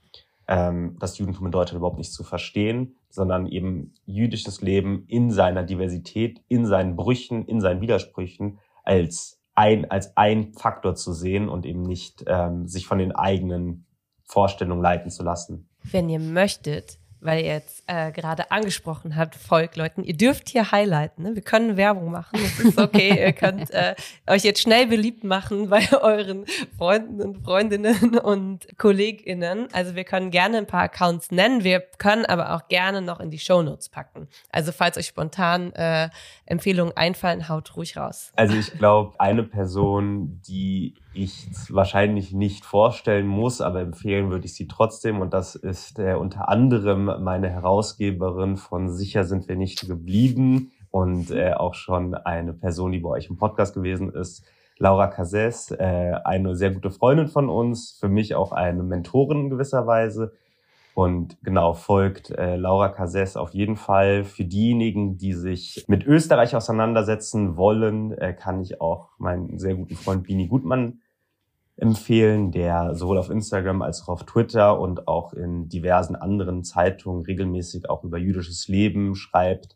ähm, das Judentum in Deutschland überhaupt nicht zu verstehen, sondern eben jüdisches Leben in seiner Diversität, in seinen Brüchen, in seinen Widersprüchen als ein, als ein Faktor zu sehen und eben nicht ähm, sich von den eigenen Vorstellungen leiten zu lassen. Wenn ihr möchtet, weil ihr jetzt äh, gerade angesprochen habt, folgt Leuten, ihr dürft hier highlighten. Ne? Wir können Werbung machen. Das ist okay. ihr könnt äh, euch jetzt schnell beliebt machen bei euren Freunden und Freundinnen und KollegInnen. Also wir können gerne ein paar Accounts nennen. Wir können aber auch gerne noch in die Show Notes packen. Also falls euch spontan äh, Empfehlungen einfallen, haut ruhig raus. Also ich glaube, eine Person, die ich wahrscheinlich nicht vorstellen muss, aber empfehlen würde ich sie trotzdem. Und das ist äh, unter anderem meine Herausgeberin von Sicher sind wir nicht geblieben und äh, auch schon eine Person, die bei euch im Podcast gewesen ist. Laura Cases, äh, eine sehr gute Freundin von uns, für mich auch eine Mentorin in gewisser Weise. Und genau, folgt äh, Laura Cases auf jeden Fall. Für diejenigen, die sich mit Österreich auseinandersetzen wollen, äh, kann ich auch meinen sehr guten Freund Bini Gutmann empfehlen, der sowohl auf Instagram als auch auf Twitter und auch in diversen anderen Zeitungen regelmäßig auch über jüdisches Leben schreibt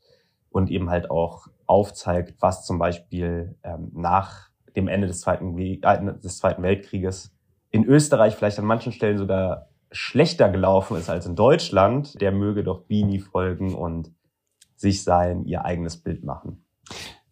und eben halt auch aufzeigt, was zum Beispiel ähm, nach dem Ende des Zweiten, äh, des Zweiten Weltkrieges in Österreich vielleicht an manchen Stellen sogar schlechter gelaufen ist als in Deutschland, der möge doch Bini folgen und sich sein ihr eigenes Bild machen.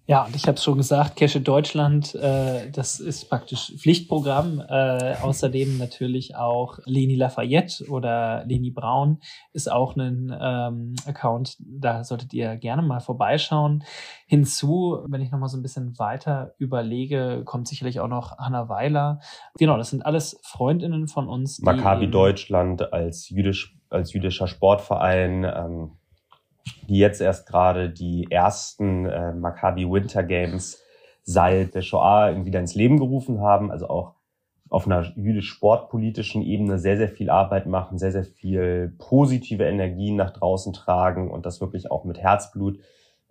Ja, und ich habe es schon gesagt, Cache Deutschland, äh, das ist praktisch Pflichtprogramm. Äh, außerdem natürlich auch Leni Lafayette oder Leni Braun ist auch ein ähm, Account. Da solltet ihr gerne mal vorbeischauen. Hinzu, wenn ich nochmal so ein bisschen weiter überlege, kommt sicherlich auch noch Hanna Weiler. Genau, das sind alles Freundinnen von uns. Maccabi Deutschland als jüdisch als jüdischer Sportverein. Ähm die jetzt erst gerade die ersten äh, Maccabi Winter Games seit der Shoah wieder ins Leben gerufen haben, also auch auf einer jüdisch-sportpolitischen Ebene sehr, sehr viel Arbeit machen, sehr, sehr viel positive Energien nach draußen tragen und das wirklich auch mit Herzblut.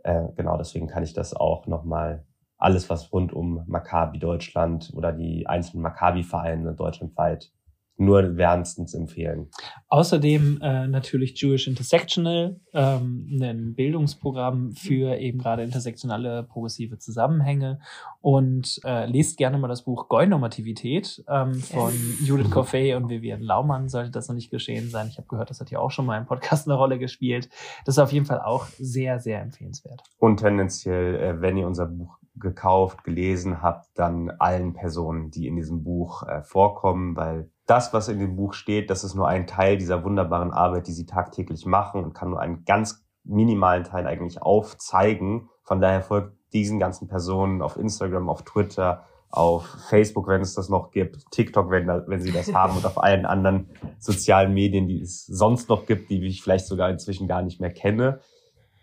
Äh, genau, deswegen kann ich das auch nochmal alles, was rund um Maccabi Deutschland oder die einzelnen Maccabi-Vereine deutschlandweit nur wärmstens empfehlen. Außerdem äh, natürlich Jewish Intersectional, ähm, ein Bildungsprogramm für eben gerade intersektionale progressive Zusammenhänge und äh, lest gerne mal das Buch Goy-Normativität ähm, von Judith Coffey und Vivian Laumann, sollte das noch nicht geschehen sein. Ich habe gehört, das hat ja auch schon mal im Podcast eine Rolle gespielt. Das ist auf jeden Fall auch sehr, sehr empfehlenswert. Und tendenziell, äh, wenn ihr unser Buch gekauft, gelesen habt, dann allen Personen, die in diesem Buch äh, vorkommen, weil das, was in dem Buch steht, das ist nur ein Teil dieser wunderbaren Arbeit, die sie tagtäglich machen und kann nur einen ganz minimalen Teil eigentlich aufzeigen. Von daher folgt diesen ganzen Personen auf Instagram, auf Twitter, auf Facebook, wenn es das noch gibt, TikTok, wenn, wenn sie das haben und auf allen anderen sozialen Medien, die es sonst noch gibt, die ich vielleicht sogar inzwischen gar nicht mehr kenne.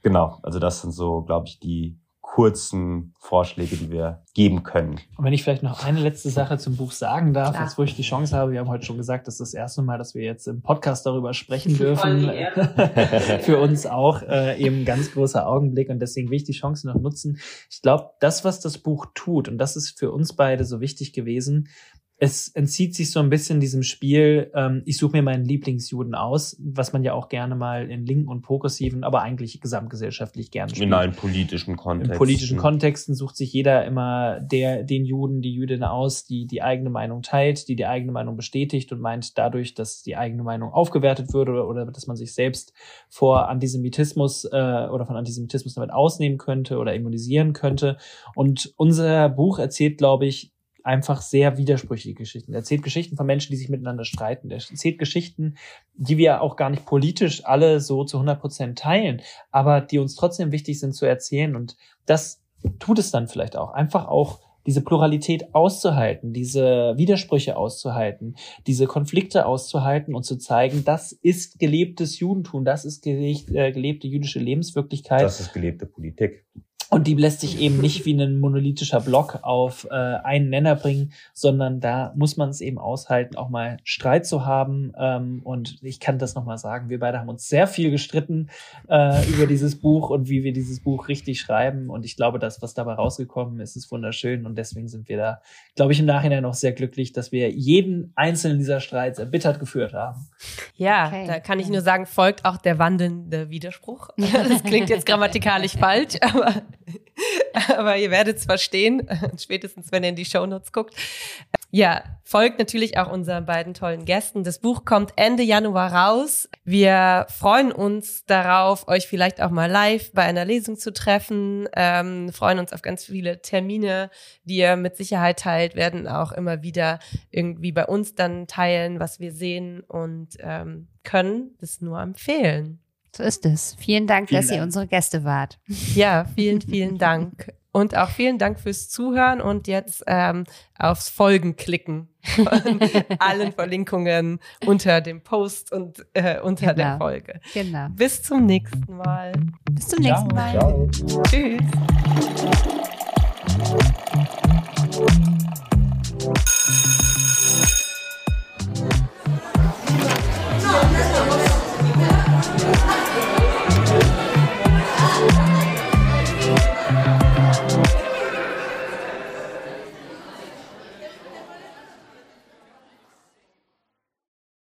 Genau, also das sind so, glaube ich, die kurzen Vorschläge, die wir geben können. Und wenn ich vielleicht noch eine letzte Sache zum Buch sagen darf, Klar. jetzt wo ich die Chance habe, wir haben heute schon gesagt, das ist das erste Mal, dass wir jetzt im Podcast darüber sprechen dürfen. Für uns auch äh, eben ein ganz großer Augenblick und deswegen will ich die Chance noch nutzen. Ich glaube, das, was das Buch tut, und das ist für uns beide so wichtig gewesen, es entzieht sich so ein bisschen diesem Spiel, ähm, ich suche mir meinen Lieblingsjuden aus, was man ja auch gerne mal in linken und progressiven, aber eigentlich gesamtgesellschaftlich gerne spielt. In allen politischen Kontexten. In politischen Kontexten sucht sich jeder immer der, den Juden, die Jüdin aus, die die eigene Meinung teilt, die die eigene Meinung bestätigt und meint dadurch, dass die eigene Meinung aufgewertet wird oder, oder dass man sich selbst vor Antisemitismus äh, oder von Antisemitismus damit ausnehmen könnte oder immunisieren könnte. Und unser Buch erzählt, glaube ich, einfach sehr widersprüchliche Geschichten. Er erzählt Geschichten von Menschen, die sich miteinander streiten. Er erzählt Geschichten, die wir auch gar nicht politisch alle so zu 100 Prozent teilen, aber die uns trotzdem wichtig sind zu erzählen. Und das tut es dann vielleicht auch. Einfach auch diese Pluralität auszuhalten, diese Widersprüche auszuhalten, diese Konflikte auszuhalten und zu zeigen, das ist gelebtes Judentum, das ist äh, gelebte jüdische Lebenswirklichkeit. Das ist gelebte Politik. Und die lässt sich eben nicht wie ein monolithischer Block auf äh, einen Nenner bringen, sondern da muss man es eben aushalten, auch mal Streit zu haben. Ähm, und ich kann das nochmal sagen, wir beide haben uns sehr viel gestritten äh, über dieses Buch und wie wir dieses Buch richtig schreiben. Und ich glaube, das, was dabei rausgekommen ist, ist wunderschön. Und deswegen sind wir da, glaube ich, im Nachhinein auch sehr glücklich, dass wir jeden einzelnen dieser Streits erbittert geführt haben. Ja, okay. da kann ich nur sagen, folgt auch der wandelnde Widerspruch. Das klingt jetzt grammatikalisch falsch, aber Aber ihr werdet es verstehen, spätestens wenn ihr in die Shownotes guckt. Ja, folgt natürlich auch unseren beiden tollen Gästen. Das Buch kommt Ende Januar raus. Wir freuen uns darauf, euch vielleicht auch mal live bei einer Lesung zu treffen. Ähm, freuen uns auf ganz viele Termine, die ihr mit Sicherheit teilt, werden auch immer wieder irgendwie bei uns dann teilen, was wir sehen und ähm, können das nur empfehlen. So ist es. Vielen Dank, vielen dass Dank. ihr unsere Gäste wart. Ja, vielen, vielen Dank. Und auch vielen Dank fürs Zuhören und jetzt ähm, aufs Folgen klicken von allen Verlinkungen unter dem Post und äh, unter genau. der Folge. Genau. Bis zum nächsten Mal. Bis zum Ciao. nächsten Mal. Ciao. Tschüss.